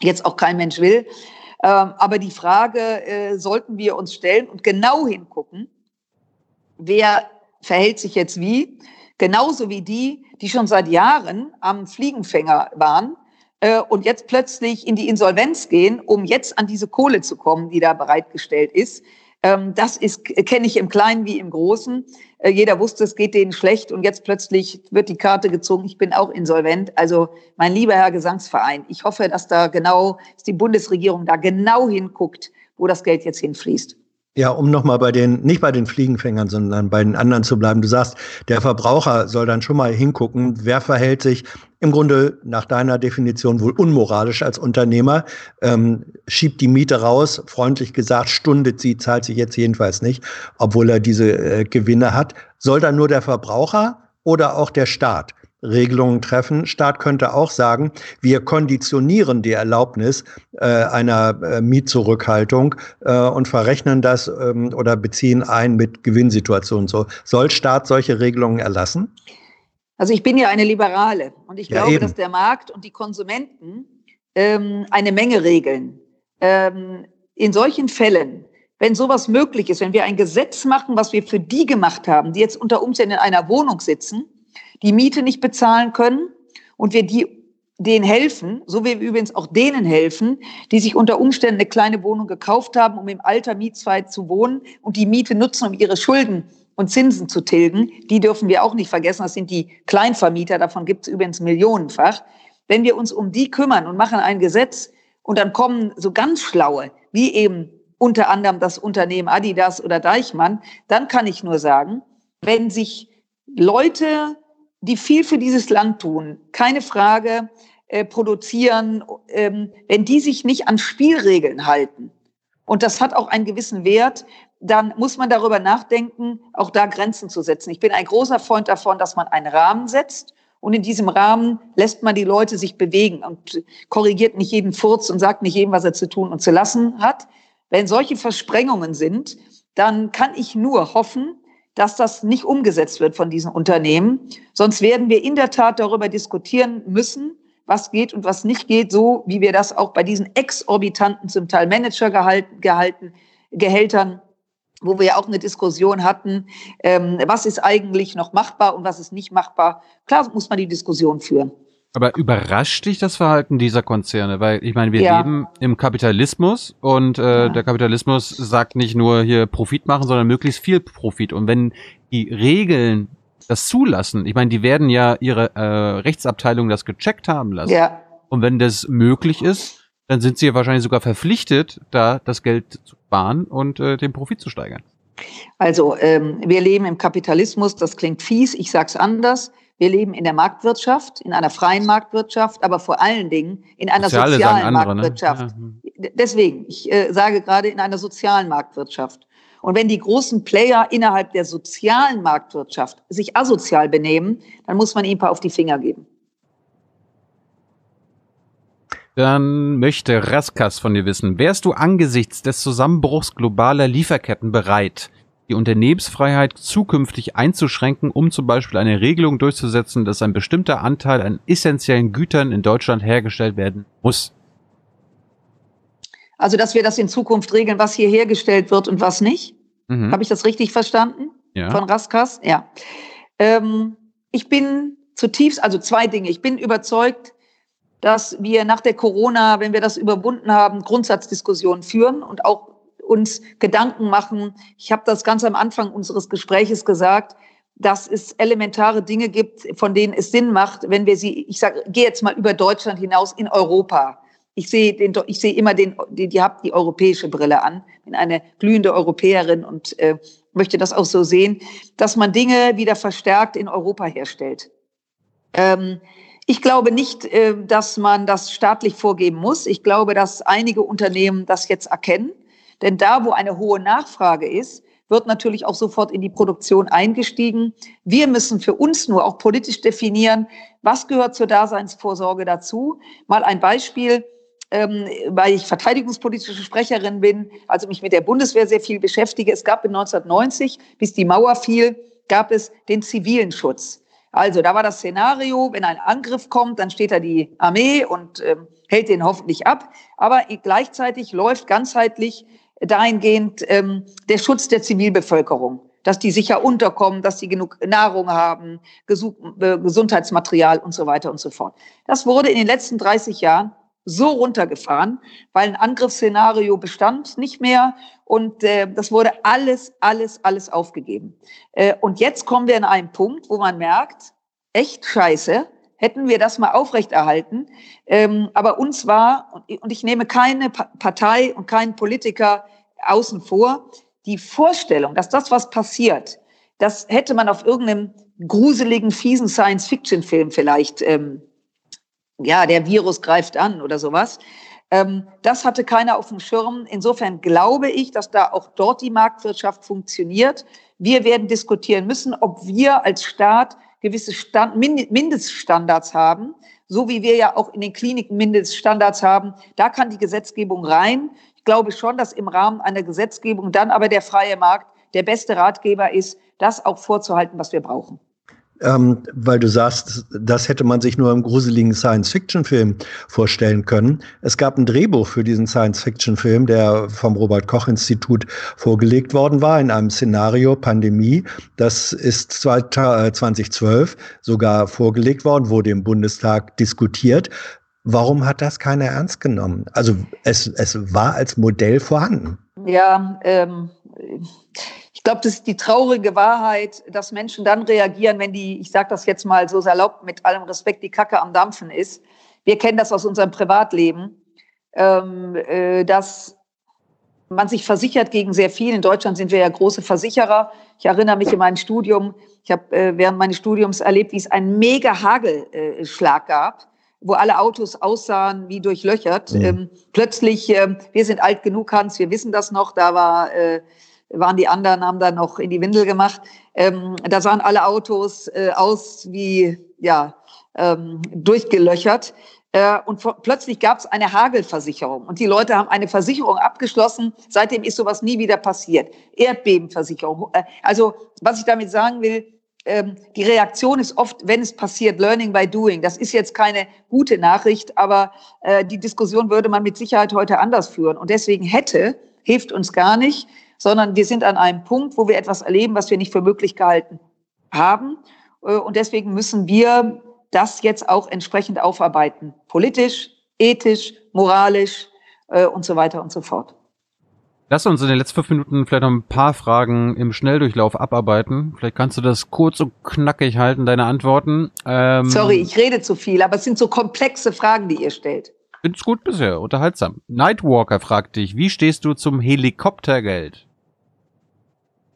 jetzt auch kein Mensch will. Ähm, aber die Frage äh, sollten wir uns stellen und genau hingucken, wer verhält sich jetzt wie, genauso wie die, die schon seit Jahren am Fliegenfänger waren äh, und jetzt plötzlich in die Insolvenz gehen, um jetzt an diese Kohle zu kommen, die da bereitgestellt ist. Ähm, das ist kenne ich im Kleinen wie im Großen. Äh, jeder wusste, es geht denen schlecht und jetzt plötzlich wird die Karte gezogen. Ich bin auch insolvent. Also mein lieber Herr Gesangsverein, ich hoffe, dass da genau, dass die Bundesregierung da genau hinguckt, wo das Geld jetzt hinfließt.
Ja, um nochmal bei den, nicht bei den Fliegenfängern, sondern bei den anderen zu bleiben. Du sagst, der Verbraucher soll dann schon mal hingucken, wer verhält sich im Grunde nach deiner Definition wohl unmoralisch als Unternehmer, ähm, schiebt die Miete raus, freundlich gesagt, stundet sie, zahlt sich jetzt jedenfalls nicht, obwohl er diese äh, Gewinne hat. Soll dann nur der Verbraucher oder auch der Staat? Regelungen treffen. Staat könnte auch sagen, wir konditionieren die Erlaubnis äh, einer äh, Mietzurückhaltung äh, und verrechnen das ähm, oder beziehen ein mit Gewinnsituationen. So soll Staat solche Regelungen erlassen?
Also ich bin ja eine Liberale und ich ja, glaube, eben. dass der Markt und die Konsumenten ähm, eine Menge regeln. Ähm, in solchen Fällen, wenn sowas möglich ist, wenn wir ein Gesetz machen, was wir für die gemacht haben, die jetzt unter Umständen in einer Wohnung sitzen, die Miete nicht bezahlen können und wir die denen helfen, so wie wir übrigens auch denen helfen, die sich unter Umständen eine kleine Wohnung gekauft haben, um im Alter mietfrei zu wohnen und die Miete nutzen, um ihre Schulden und Zinsen zu tilgen. Die dürfen wir auch nicht vergessen. Das sind die Kleinvermieter. Davon gibt es übrigens millionenfach. Wenn wir uns um die kümmern und machen ein Gesetz und dann kommen so ganz schlaue, wie eben unter anderem das Unternehmen Adidas oder Deichmann, dann kann ich nur sagen, wenn sich Leute, die viel für dieses Land tun, keine Frage, äh, produzieren, ähm, wenn die sich nicht an Spielregeln halten, und das hat auch einen gewissen Wert, dann muss man darüber nachdenken, auch da Grenzen zu setzen. Ich bin ein großer Freund davon, dass man einen Rahmen setzt und in diesem Rahmen lässt man die Leute sich bewegen und korrigiert nicht jeden Furz und sagt nicht jedem, was er zu tun und zu lassen hat. Wenn solche Versprengungen sind, dann kann ich nur hoffen, dass das nicht umgesetzt wird von diesen Unternehmen. Sonst werden wir in der Tat darüber diskutieren müssen, was geht und was nicht geht, so wie wir das auch bei diesen exorbitanten, zum Teil Managergehalten, gehalten, Gehältern, wo wir ja auch eine Diskussion hatten, ähm, was ist eigentlich noch machbar und was ist nicht machbar. Klar muss man die Diskussion führen.
Aber überrascht dich das Verhalten dieser Konzerne? Weil ich meine, wir ja. leben im Kapitalismus und äh, ja. der Kapitalismus sagt nicht nur hier Profit machen, sondern möglichst viel Profit. Und wenn die Regeln das zulassen, ich meine, die werden ja ihre äh, Rechtsabteilung das gecheckt haben lassen. Ja. Und wenn das möglich ist, dann sind sie ja wahrscheinlich sogar verpflichtet, da das Geld zu sparen und äh, den Profit zu steigern.
Also ähm, wir leben im Kapitalismus, das klingt fies, ich sage es anders. Wir leben in der Marktwirtschaft, in einer freien Marktwirtschaft, aber vor allen Dingen in einer Soziale sozialen andere, ne? Marktwirtschaft. Ne? Ja. Deswegen, ich äh, sage gerade in einer sozialen Marktwirtschaft. Und wenn die großen Player innerhalb der sozialen Marktwirtschaft sich asozial benehmen, dann muss man ihnen ein paar auf die Finger geben.
Dann möchte Raskas von dir wissen, wärst du angesichts des Zusammenbruchs globaler Lieferketten bereit, die Unternehmensfreiheit zukünftig einzuschränken, um zum Beispiel eine Regelung durchzusetzen, dass ein bestimmter Anteil an essentiellen Gütern in Deutschland hergestellt werden muss.
Also, dass wir das in Zukunft regeln, was hier hergestellt wird und was nicht. Mhm. Habe ich das richtig verstanden? Ja. Von Raskas? Ja. Ähm, ich bin zutiefst, also zwei Dinge. Ich bin überzeugt, dass wir nach der Corona, wenn wir das überwunden haben, Grundsatzdiskussionen führen und auch uns Gedanken machen. Ich habe das ganz am Anfang unseres Gespräches gesagt, dass es elementare Dinge gibt, von denen es Sinn macht, wenn wir sie, ich sage, gehe jetzt mal über Deutschland hinaus in Europa. Ich sehe den, ich sehe immer den, die, die habt die europäische Brille an, bin eine glühende Europäerin und äh, möchte das auch so sehen, dass man Dinge wieder verstärkt in Europa herstellt. Ähm, ich glaube nicht, äh, dass man das staatlich vorgeben muss. Ich glaube, dass einige Unternehmen das jetzt erkennen denn da, wo eine hohe Nachfrage ist, wird natürlich auch sofort in die Produktion eingestiegen. Wir müssen für uns nur auch politisch definieren, was gehört zur Daseinsvorsorge dazu. Mal ein Beispiel, ähm, weil ich verteidigungspolitische Sprecherin bin, also mich mit der Bundeswehr sehr viel beschäftige. Es gab in 1990, bis die Mauer fiel, gab es den zivilen Schutz. Also da war das Szenario, wenn ein Angriff kommt, dann steht da die Armee und ähm, hält den hoffentlich ab. Aber gleichzeitig läuft ganzheitlich dahingehend ähm, der Schutz der Zivilbevölkerung, dass die sicher unterkommen, dass sie genug Nahrung haben, äh, Gesundheitsmaterial und so weiter und so fort. Das wurde in den letzten 30 Jahren so runtergefahren, weil ein Angriffsszenario bestand nicht mehr und äh, das wurde alles, alles, alles aufgegeben. Äh, und jetzt kommen wir an einen Punkt, wo man merkt, echt scheiße, hätten wir das mal aufrechterhalten. Ähm, aber uns war, und ich nehme keine Partei und keinen Politiker außen vor, die Vorstellung, dass das, was passiert, das hätte man auf irgendeinem gruseligen, fiesen Science-Fiction-Film vielleicht, ähm, ja, der Virus greift an oder sowas. Ähm, das hatte keiner auf dem Schirm. Insofern glaube ich, dass da auch dort die Marktwirtschaft funktioniert. Wir werden diskutieren müssen, ob wir als Staat gewisse Stand, Mindeststandards haben, so wie wir ja auch in den Kliniken Mindeststandards haben. Da kann die Gesetzgebung rein. Ich glaube schon, dass im Rahmen einer Gesetzgebung dann aber der freie Markt der beste Ratgeber ist, das auch vorzuhalten, was wir brauchen.
Ähm, weil du sagst, das hätte man sich nur im gruseligen Science-Fiction-Film vorstellen können. Es gab ein Drehbuch für diesen Science-Fiction-Film, der vom Robert-Koch-Institut vorgelegt worden war, in einem Szenario Pandemie. Das ist 2012 äh, sogar vorgelegt worden, wurde im Bundestag diskutiert. Warum hat das keiner ernst genommen? Also es, es war als Modell vorhanden.
Ja, ähm, glaube, das ist die traurige Wahrheit, dass Menschen dann reagieren, wenn die, ich sage das jetzt mal so salopp, mit allem Respekt, die Kacke am Dampfen ist. Wir kennen das aus unserem Privatleben, ähm, äh, dass man sich versichert gegen sehr viel. In Deutschland sind wir ja große Versicherer. Ich erinnere mich in meinem Studium, ich habe äh, während meines Studiums erlebt, wie es einen mega Hagelschlag äh, gab wo alle Autos aussahen wie durchlöchert. Mhm. Ähm, plötzlich, äh, wir sind alt genug, Hans, wir wissen das noch, da war, äh, waren die anderen, haben da noch in die Windel gemacht. Ähm, da sahen alle Autos äh, aus wie, ja, ähm, durchgelöchert. Äh, und plötzlich gab es eine Hagelversicherung und die Leute haben eine Versicherung abgeschlossen. Seitdem ist sowas nie wieder passiert. Erdbebenversicherung. Äh, also was ich damit sagen will, ähm, die Reaktion ist oft, wenn es passiert, Learning by Doing. Das ist jetzt keine gute Nachricht, aber äh, die Diskussion würde man mit Sicherheit heute anders führen. Und deswegen hätte hilft uns gar nicht, sondern wir sind an einem Punkt, wo wir etwas erleben, was wir nicht für möglich gehalten haben. Äh, und deswegen müssen wir das jetzt auch entsprechend aufarbeiten. Politisch, ethisch, moralisch äh, und so weiter und so fort.
Lass uns in den letzten fünf Minuten vielleicht noch ein paar Fragen im Schnelldurchlauf abarbeiten. Vielleicht kannst du das kurz und knackig halten, deine Antworten.
Ähm, Sorry, ich rede zu viel, aber es sind so komplexe Fragen, die ihr stellt.
Find's gut bisher, unterhaltsam. Nightwalker fragt dich, wie stehst du zum Helikoptergeld?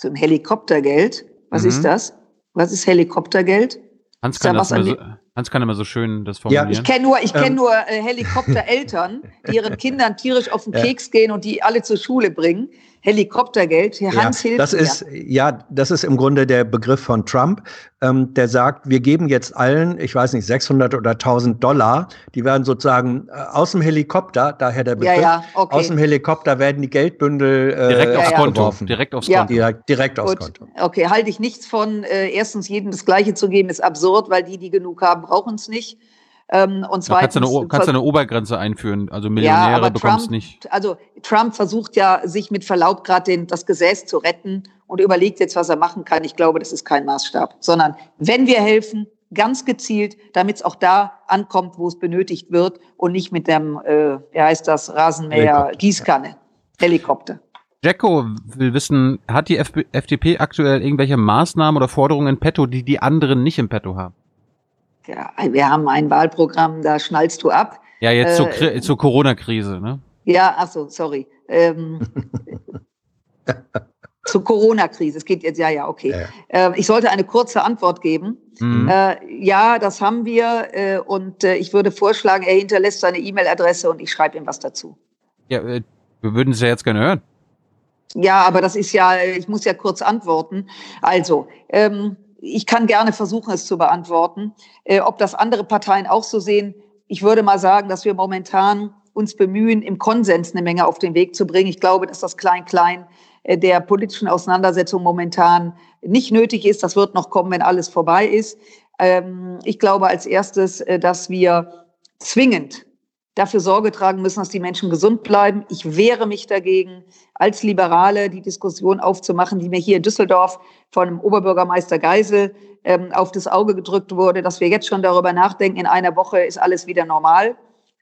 Zum Helikoptergeld? Was mhm. ist das? Was ist Helikoptergeld?
Hans kann, das mal so, Hans kann immer so schön das formulieren.
Ja, ich kenne nur, ich kenn ähm. nur äh, Helikoptereltern, die ihren Kindern tierisch auf den ja. Keks gehen und die alle zur Schule bringen. Helikoptergeld. Herr Hans
ja, hilft das ist ja, das ist im Grunde der Begriff von Trump, ähm, der sagt, wir geben jetzt allen, ich weiß nicht, 600 oder 1000 Dollar, die werden sozusagen äh, aus dem Helikopter, daher der Begriff, ja, ja, okay. aus dem Helikopter werden die Geldbündel äh,
direkt aufs Konto, geworfen. direkt aufs Konto,
direkt, direkt aufs
Konto. Okay, halte ich nichts von. Äh, erstens jedem das Gleiche zu geben ist absurd, weil die, die genug haben, brauchen es nicht.
Ähm, und zweitens, kannst du eine, kannst du eine Obergrenze einführen, also Millionäre ja, bekommst Trump, nicht.
Also Trump versucht ja, sich mit Verlaub gerade das Gesäß zu retten und überlegt jetzt, was er machen kann. Ich glaube, das ist kein Maßstab, sondern wenn wir helfen, ganz gezielt, damit es auch da ankommt, wo es benötigt wird und nicht mit dem, äh, wie heißt das, Rasenmäher, Gießkanne, Helikopter.
Jacko will wissen, hat die FDP aktuell irgendwelche Maßnahmen oder Forderungen in petto, die die anderen nicht im petto haben?
Ja, wir haben ein Wahlprogramm, da schnallst du ab.
Ja, jetzt äh, zur, zur Corona-Krise, ne?
Ja, ach so, sorry. Ähm, zur Corona-Krise. Es geht jetzt, ja, ja, okay. Ja. Äh, ich sollte eine kurze Antwort geben. Mhm. Äh, ja, das haben wir. Äh, und äh, ich würde vorschlagen, er hinterlässt seine E-Mail-Adresse und ich schreibe ihm was dazu.
Ja, äh, wir würden es ja jetzt gerne hören.
Ja, aber das ist ja, ich muss ja kurz antworten. Also, ähm, ich kann gerne versuchen, es zu beantworten. Äh, ob das andere Parteien auch so sehen, ich würde mal sagen, dass wir momentan uns bemühen, im Konsens eine Menge auf den Weg zu bringen. Ich glaube, dass das Klein-Klein äh, der politischen Auseinandersetzung momentan nicht nötig ist. Das wird noch kommen, wenn alles vorbei ist. Ähm, ich glaube als erstes, äh, dass wir zwingend dafür Sorge tragen müssen, dass die Menschen gesund bleiben. Ich wehre mich dagegen, als Liberale die Diskussion aufzumachen, die mir hier in Düsseldorf von dem Oberbürgermeister Geisel ähm, auf das Auge gedrückt wurde, dass wir jetzt schon darüber nachdenken, in einer Woche ist alles wieder normal,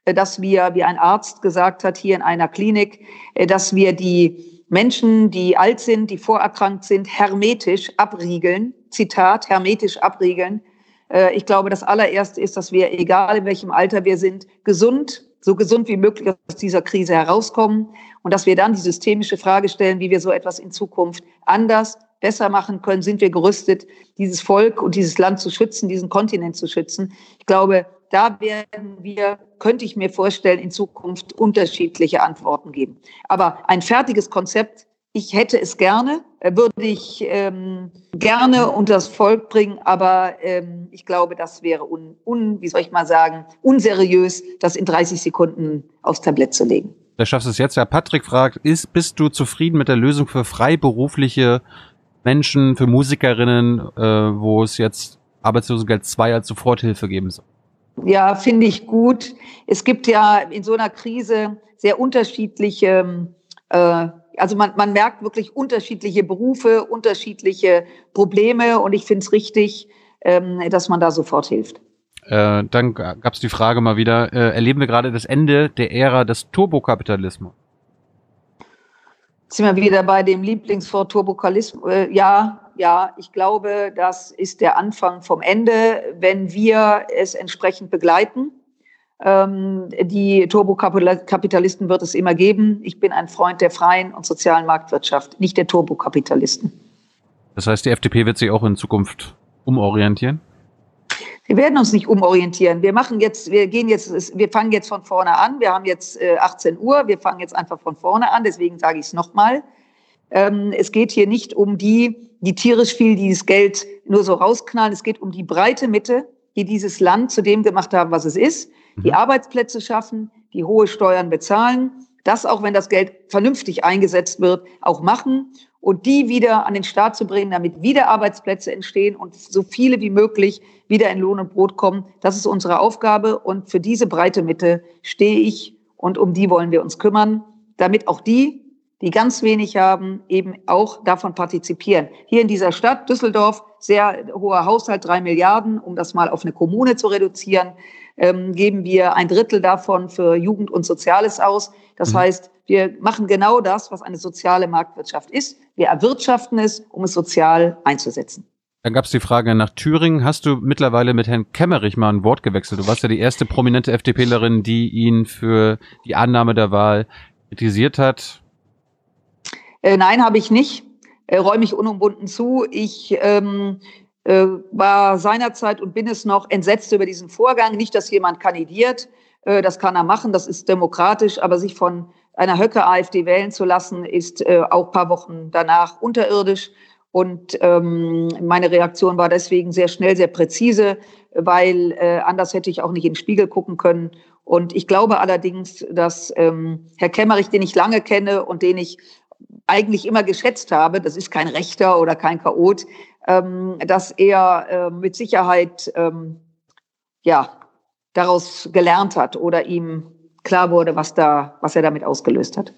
äh, dass wir, wie ein Arzt gesagt hat, hier in einer Klinik, äh, dass wir die Menschen, die alt sind, die vorerkrankt sind, hermetisch abriegeln. Zitat, hermetisch abriegeln ich glaube, das allererste ist, dass wir, egal in welchem Alter wir sind, gesund, so gesund wie möglich aus dieser Krise herauskommen und dass wir dann die systemische Frage stellen, wie wir so etwas in Zukunft anders, besser machen können. Sind wir gerüstet, dieses Volk und dieses Land zu schützen, diesen Kontinent zu schützen? Ich glaube, da werden wir, könnte ich mir vorstellen, in Zukunft unterschiedliche Antworten geben. Aber ein fertiges Konzept ich hätte es gerne, äh, würde ich ähm, gerne unter das Volk bringen, aber ähm, ich glaube, das wäre un, un, wie soll ich mal sagen, unseriös, das in 30 Sekunden aufs Tablett zu legen.
Da schaffst du es jetzt. Ja, Patrick fragt, ist, bist du zufrieden mit der Lösung für freiberufliche Menschen, für Musikerinnen, äh, wo es jetzt Arbeitslosengeld 2 als Soforthilfe geben soll.
Ja, finde ich gut. Es gibt ja in so einer Krise sehr unterschiedliche, äh, also man, man merkt wirklich unterschiedliche Berufe, unterschiedliche Probleme und ich finde es richtig, ähm, dass man da sofort hilft.
Äh, dann gab es die Frage mal wieder, äh, erleben wir gerade das Ende der Ära des Turbokapitalismus?
sind wir wieder bei dem Lieblingswort Turbokalismus. Äh, ja, ja, ich glaube, das ist der Anfang vom Ende, wenn wir es entsprechend begleiten. Ähm, die Turbokapitalisten wird es immer geben. Ich bin ein Freund der freien und sozialen Marktwirtschaft, nicht der Turbokapitalisten.
Das heißt, die FDP wird sich auch in Zukunft umorientieren?
Wir werden uns nicht umorientieren. Wir machen jetzt, wir gehen jetzt, wir fangen jetzt von vorne an. Wir haben jetzt 18 äh, Uhr. Wir fangen jetzt einfach von vorne an. Deswegen sage ich es nochmal. Ähm, es geht hier nicht um die, die tierisch viel dieses Geld nur so rausknallen. Es geht um die breite Mitte, die dieses Land zu dem gemacht haben, was es ist. Die mhm. Arbeitsplätze schaffen, die hohe Steuern bezahlen. Das auch, wenn das Geld vernünftig eingesetzt wird, auch machen und die wieder an den Start zu bringen, damit wieder Arbeitsplätze entstehen und so viele wie möglich wieder in Lohn und Brot kommen. Das ist unsere Aufgabe und für diese breite Mitte stehe ich und um die wollen wir uns kümmern, damit auch die, die ganz wenig haben, eben auch davon partizipieren. Hier in dieser Stadt, Düsseldorf, sehr hoher Haushalt, drei Milliarden, um das mal auf eine Kommune zu reduzieren, ähm, geben wir ein Drittel davon für Jugend und Soziales aus. Das mhm. heißt, wir machen genau das, was eine soziale Marktwirtschaft ist. Wir erwirtschaften es, um es sozial einzusetzen.
Dann gab es die Frage nach Thüringen. Hast du mittlerweile mit Herrn Kemmerich mal ein Wort gewechselt? Du warst ja die erste prominente FDPlerin, die ihn für die Annahme der Wahl kritisiert hat.
Äh, nein, habe ich nicht. Äh, räume ich unumwunden zu. Ich ähm, äh, war seinerzeit und bin es noch entsetzt über diesen Vorgang. Nicht, dass jemand kandidiert. Äh, das kann er machen. Das ist demokratisch. Aber sich von einer Höcke-AfD wählen zu lassen, ist äh, auch paar Wochen danach unterirdisch. Und ähm, meine Reaktion war deswegen sehr schnell, sehr präzise, weil äh, anders hätte ich auch nicht in den Spiegel gucken können. Und ich glaube allerdings, dass ähm, Herr Kemmerich, den ich lange kenne und den ich eigentlich immer geschätzt habe, das ist kein Rechter oder kein Chaot, ähm, dass er äh, mit Sicherheit ähm, ja daraus gelernt hat oder ihm klar wurde, was da, was er damit ausgelöst hat.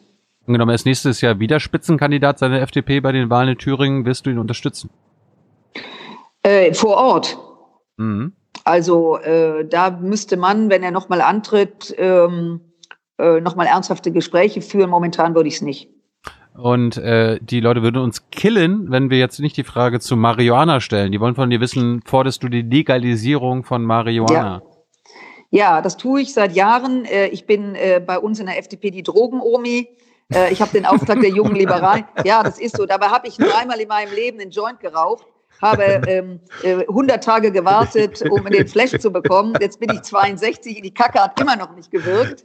Angenommen, er ist nächstes Jahr wieder Spitzenkandidat seiner FDP bei den Wahlen in Thüringen, wirst du ihn unterstützen?
Äh, vor Ort. Mhm. Also äh, da müsste man, wenn er nochmal antritt, ähm, äh, nochmal ernsthafte Gespräche führen. Momentan würde ich es nicht.
Und äh, die Leute würden uns killen, wenn wir jetzt nicht die Frage zu Marihuana stellen. Die wollen von dir wissen, forderst du die Legalisierung von Marihuana?
Ja. Ja, das tue ich seit Jahren. Äh, ich bin äh, bei uns in der FDP die Drogen-Omi. Äh, ich habe den Auftrag der jungen Liberalen. Ja, das ist so. Dabei habe ich nur einmal in meinem Leben einen Joint geraucht habe ähm, äh, 100 Tage gewartet, um den Flash zu bekommen. Jetzt bin ich 62, die Kacke hat immer noch nicht gewirkt.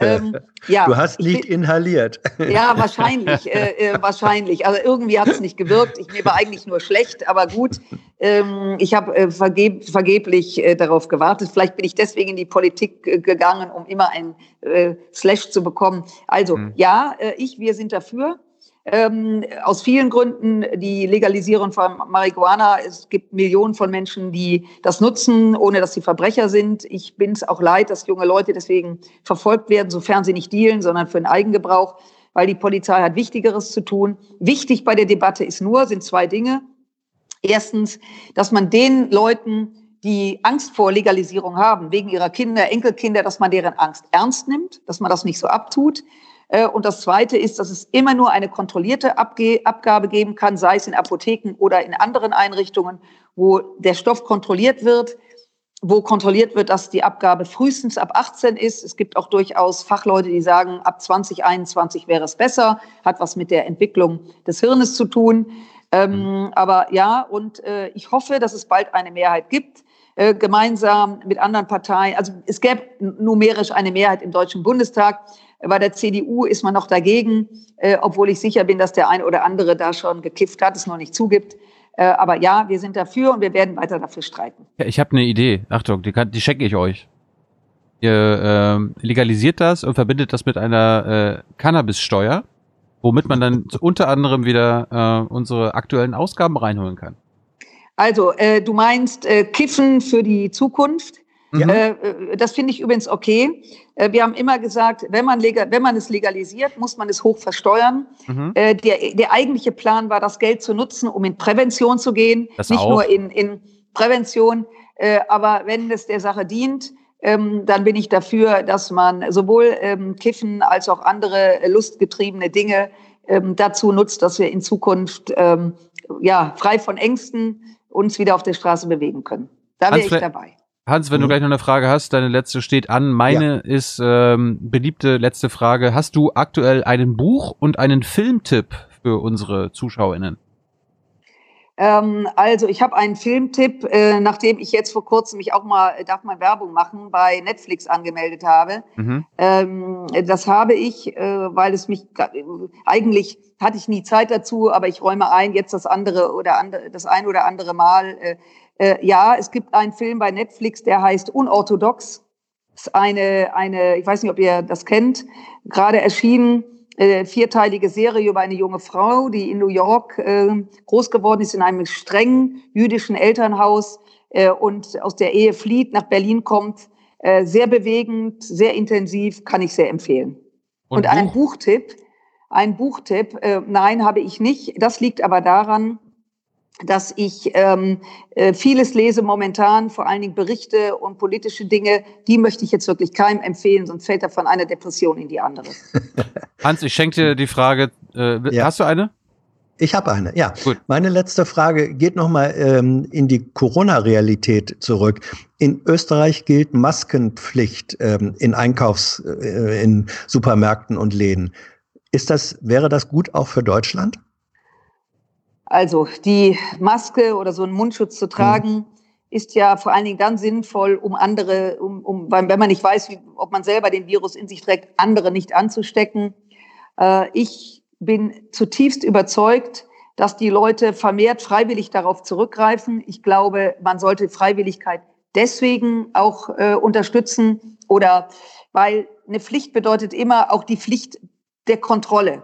Ähm, ja, du hast nicht bin, inhaliert.
Ja, wahrscheinlich, äh, äh, wahrscheinlich. Also irgendwie hat es nicht gewirkt. Ich, mir war eigentlich nur schlecht, aber gut. Ähm, ich habe äh, vergeb, vergeblich äh, darauf gewartet. Vielleicht bin ich deswegen in die Politik äh, gegangen, um immer ein äh, Slash zu bekommen. Also hm. ja, äh, ich, wir sind dafür. Ähm, aus vielen Gründen die Legalisierung von Marihuana. Es gibt Millionen von Menschen, die das nutzen, ohne dass sie Verbrecher sind. Ich bin es auch leid, dass junge Leute deswegen verfolgt werden, sofern sie nicht dealen, sondern für den Eigengebrauch, weil die Polizei hat Wichtigeres zu tun. Wichtig bei der Debatte ist nur, sind zwei Dinge. Erstens, dass man den Leuten, die Angst vor Legalisierung haben, wegen ihrer Kinder, Enkelkinder, dass man deren Angst ernst nimmt, dass man das nicht so abtut. Äh, und das Zweite ist, dass es immer nur eine kontrollierte Abgabe geben kann, sei es in Apotheken oder in anderen Einrichtungen, wo der Stoff kontrolliert wird, wo kontrolliert wird, dass die Abgabe frühestens ab 18 ist. Es gibt auch durchaus Fachleute, die sagen, ab 2021 wäre es besser, hat was mit der Entwicklung des Hirnes zu tun. Ähm, mhm. aber ja, und äh, ich hoffe, dass es bald eine Mehrheit gibt, äh, gemeinsam mit anderen Parteien. Also es gäbe numerisch eine Mehrheit im Deutschen Bundestag, bei der CDU ist man noch dagegen, äh, obwohl ich sicher bin, dass der eine oder andere da schon gekifft hat, es noch nicht zugibt. Äh, aber ja, wir sind dafür und wir werden weiter dafür streiten.
Ja, ich habe eine Idee. Achtung, die, kann, die schenke ich euch. Ihr äh, legalisiert das und verbindet das mit einer äh, Cannabissteuer, womit man dann unter anderem wieder äh, unsere aktuellen Ausgaben reinholen kann.
Also, äh, du meinst äh, Kiffen für die Zukunft? Äh, äh, das finde ich übrigens okay. Äh, wir haben immer gesagt, wenn man, legal, wenn man es legalisiert, muss man es hoch versteuern. Mhm. Äh, der, der eigentliche Plan war, das Geld zu nutzen, um in Prävention zu gehen, das nicht auch. nur in, in Prävention. Äh, aber wenn es der Sache dient, ähm, dann bin ich dafür, dass man sowohl ähm, Kiffen als auch andere lustgetriebene Dinge ähm, dazu nutzt, dass wir in Zukunft ähm, ja, frei von Ängsten uns wieder auf der Straße bewegen können. Da wäre ich dabei.
Hans, wenn mhm. du gleich noch eine Frage hast, deine letzte steht an. Meine ja. ist ähm, beliebte letzte Frage. Hast du aktuell einen Buch- und einen Filmtipp für unsere ZuschauerInnen?
Ähm, also ich habe einen Filmtipp, äh, nachdem ich jetzt vor kurzem mich auch mal, äh, darf mal Werbung machen, bei Netflix angemeldet habe. Mhm. Ähm, das habe ich, äh, weil es mich, äh, eigentlich hatte ich nie Zeit dazu, aber ich räume ein, jetzt das andere oder andere, das ein oder andere Mal. Äh, ja, es gibt einen Film bei Netflix, der heißt Unorthodox. Das ist eine, eine, ich weiß nicht, ob ihr das kennt, gerade erschienen, äh, vierteilige Serie über eine junge Frau, die in New York äh, groß geworden ist, in einem strengen jüdischen Elternhaus äh, und aus der Ehe flieht, nach Berlin kommt. Äh, sehr bewegend, sehr intensiv, kann ich sehr empfehlen. Und, und ein Buchtipp, ein Buchtipp, äh, nein, habe ich nicht. Das liegt aber daran, dass ich ähm, äh, vieles lese momentan, vor allen Dingen Berichte und politische Dinge, die möchte ich jetzt wirklich keinem empfehlen, sonst fällt er von einer Depression in die andere.
Hans, ich schenke dir die Frage, äh, ja. hast du eine?
Ich habe eine, ja. Gut. Meine letzte Frage geht nochmal ähm, in die Corona-Realität zurück. In Österreich gilt Maskenpflicht ähm, in Einkaufs-, äh, in Supermärkten und Läden. Ist das, wäre das gut auch für Deutschland?
Also die Maske oder so einen Mundschutz zu tragen, mhm. ist ja vor allen Dingen dann sinnvoll, um andere, um, um wenn man nicht weiß, wie, ob man selber den Virus in sich trägt, andere nicht anzustecken. Äh, ich bin zutiefst überzeugt, dass die Leute vermehrt freiwillig darauf zurückgreifen. Ich glaube, man sollte Freiwilligkeit deswegen auch äh, unterstützen oder weil eine Pflicht bedeutet immer auch die Pflicht der Kontrolle.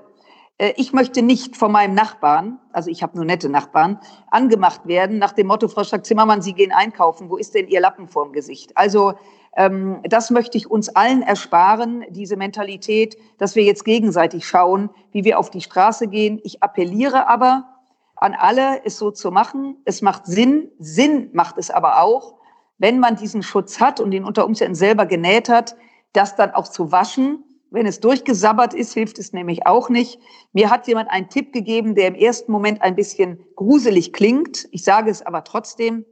Äh, ich möchte nicht von meinem Nachbarn, also ich habe nur nette Nachbarn, angemacht werden nach dem Motto, Frau Strack-Zimmermann, Sie gehen einkaufen, wo ist denn Ihr Lappen vorm Gesicht? Also ähm, das möchte ich uns allen ersparen, diese Mentalität, dass wir jetzt gegenseitig schauen, wie wir auf die Straße gehen. Ich appelliere aber an alle, es so zu machen. Es macht Sinn, Sinn macht es aber auch, wenn man diesen Schutz hat und ihn unter Umständen selber genäht hat, das dann auch zu waschen wenn es durchgesabbert ist, hilft es nämlich auch nicht. Mir hat jemand einen Tipp gegeben, der im ersten Moment ein bisschen gruselig klingt. Ich sage es aber trotzdem,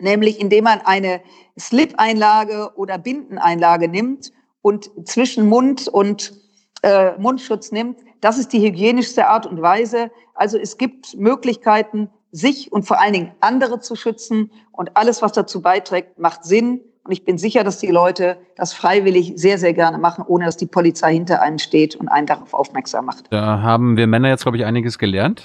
nämlich indem man eine Slip-Einlage oder Bindeneinlage nimmt und zwischen Mund und äh, Mundschutz nimmt. Das ist die hygienischste Art und Weise. Also es gibt Möglichkeiten, sich und vor allen Dingen andere zu schützen. Und alles, was dazu beiträgt, macht Sinn. Und ich bin sicher, dass die Leute das freiwillig sehr, sehr gerne machen, ohne dass die Polizei hinter einem steht und einen darauf aufmerksam macht.
Da haben wir Männer jetzt, glaube ich, einiges gelernt.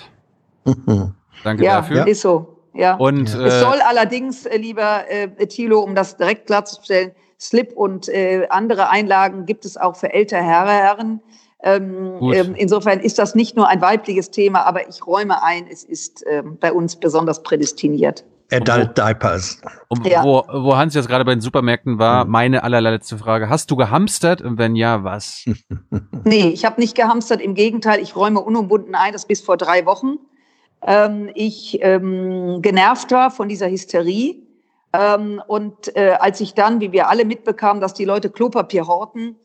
Danke
ja,
dafür.
Ja, ist so. Ja. Und, äh, es soll allerdings, äh, lieber äh, Thilo, um das direkt klarzustellen, Slip und äh, andere Einlagen gibt es auch für ältere Herren. Ähm, ähm, insofern ist das nicht nur ein weibliches Thema, aber ich räume ein, es ist ähm, bei uns besonders prädestiniert.
Adult wo, Diapers.
Um, ja. wo, wo Hans jetzt gerade bei den Supermärkten war, mhm. meine allerletzte Frage. Hast du gehamstert? Und wenn ja, was?
nee, ich habe nicht gehamstert. Im Gegenteil, ich räume unumwunden ein, das bis vor drei Wochen. Ähm, ich ähm, genervt war von dieser Hysterie. Ähm, und äh, als ich dann, wie wir alle mitbekamen, dass die Leute Klopapier horten,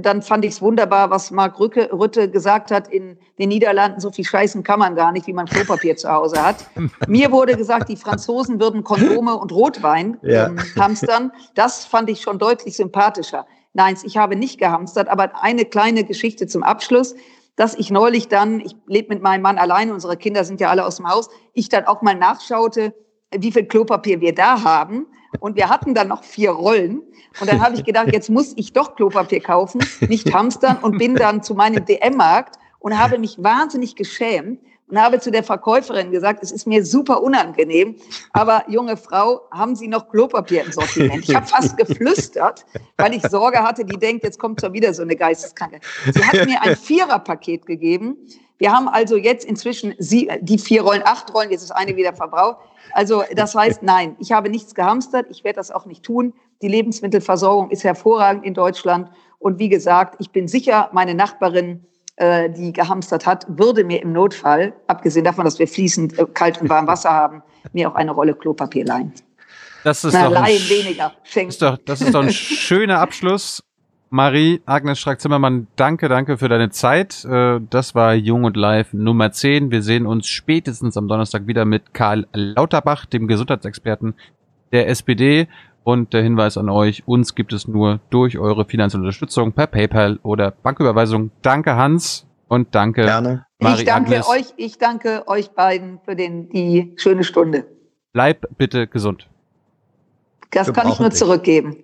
dann fand ich es wunderbar, was Mark Rücke, Rütte gesagt hat, in den Niederlanden so viel scheißen kann man gar nicht, wie man Klopapier zu Hause hat. Mir wurde gesagt, die Franzosen würden Kondome und Rotwein ja. ähm, hamstern. Das fand ich schon deutlich sympathischer. Nein, ich habe nicht gehamstert, aber eine kleine Geschichte zum Abschluss, dass ich neulich dann, ich lebe mit meinem Mann allein, unsere Kinder sind ja alle aus dem Haus, ich dann auch mal nachschaute, wie viel Klopapier wir da haben. Und wir hatten dann noch vier Rollen. Und dann habe ich gedacht, jetzt muss ich doch Klopapier kaufen, nicht hamstern und bin dann zu meinem DM-Markt und habe mich wahnsinnig geschämt und habe zu der Verkäuferin gesagt, es ist mir super unangenehm, aber junge Frau, haben Sie noch Klopapier im Sortiment? Ich habe fast geflüstert, weil ich Sorge hatte, die denkt, jetzt kommt schon wieder so eine Geisteskranke. Sie hat mir ein Viererpaket gegeben Wir haben also jetzt inzwischen sie, die vier Rollen, acht Rollen, jetzt ist eine wieder verbraucht. Also das heißt, nein, ich habe nichts gehamstert, ich werde das auch nicht tun. Die Lebensmittelversorgung ist hervorragend in Deutschland. Und wie gesagt, ich bin sicher, meine Nachbarin, äh, die gehamstert hat, würde mir im Notfall, abgesehen davon, dass wir fließend äh, kalt und warm Wasser haben, mir auch eine Rolle Klopapier leihen.
Das ist, Na, doch, ein, weniger. Ist doch, das ist doch ein schöner Abschluss. Marie, Agnes Strack-Zimmermann, danke, danke für deine Zeit. Äh, das war Jung und Live Nummer 10. Wir sehen uns spätestens am Donnerstag wieder mit Karl Lauterbach, dem Gesundheitsexperten der SPD. Und der Hinweis an euch, uns gibt es nur durch eure finanzielle Unterstützung per PayPal oder Banküberweisung. Danke Hans und danke
Gerne. Marie ich danke Agnes. euch, ich danke euch beiden für den, die schöne Stunde.
Bleib bitte gesund.
Das Wir kann ich nur dich. zurückgeben.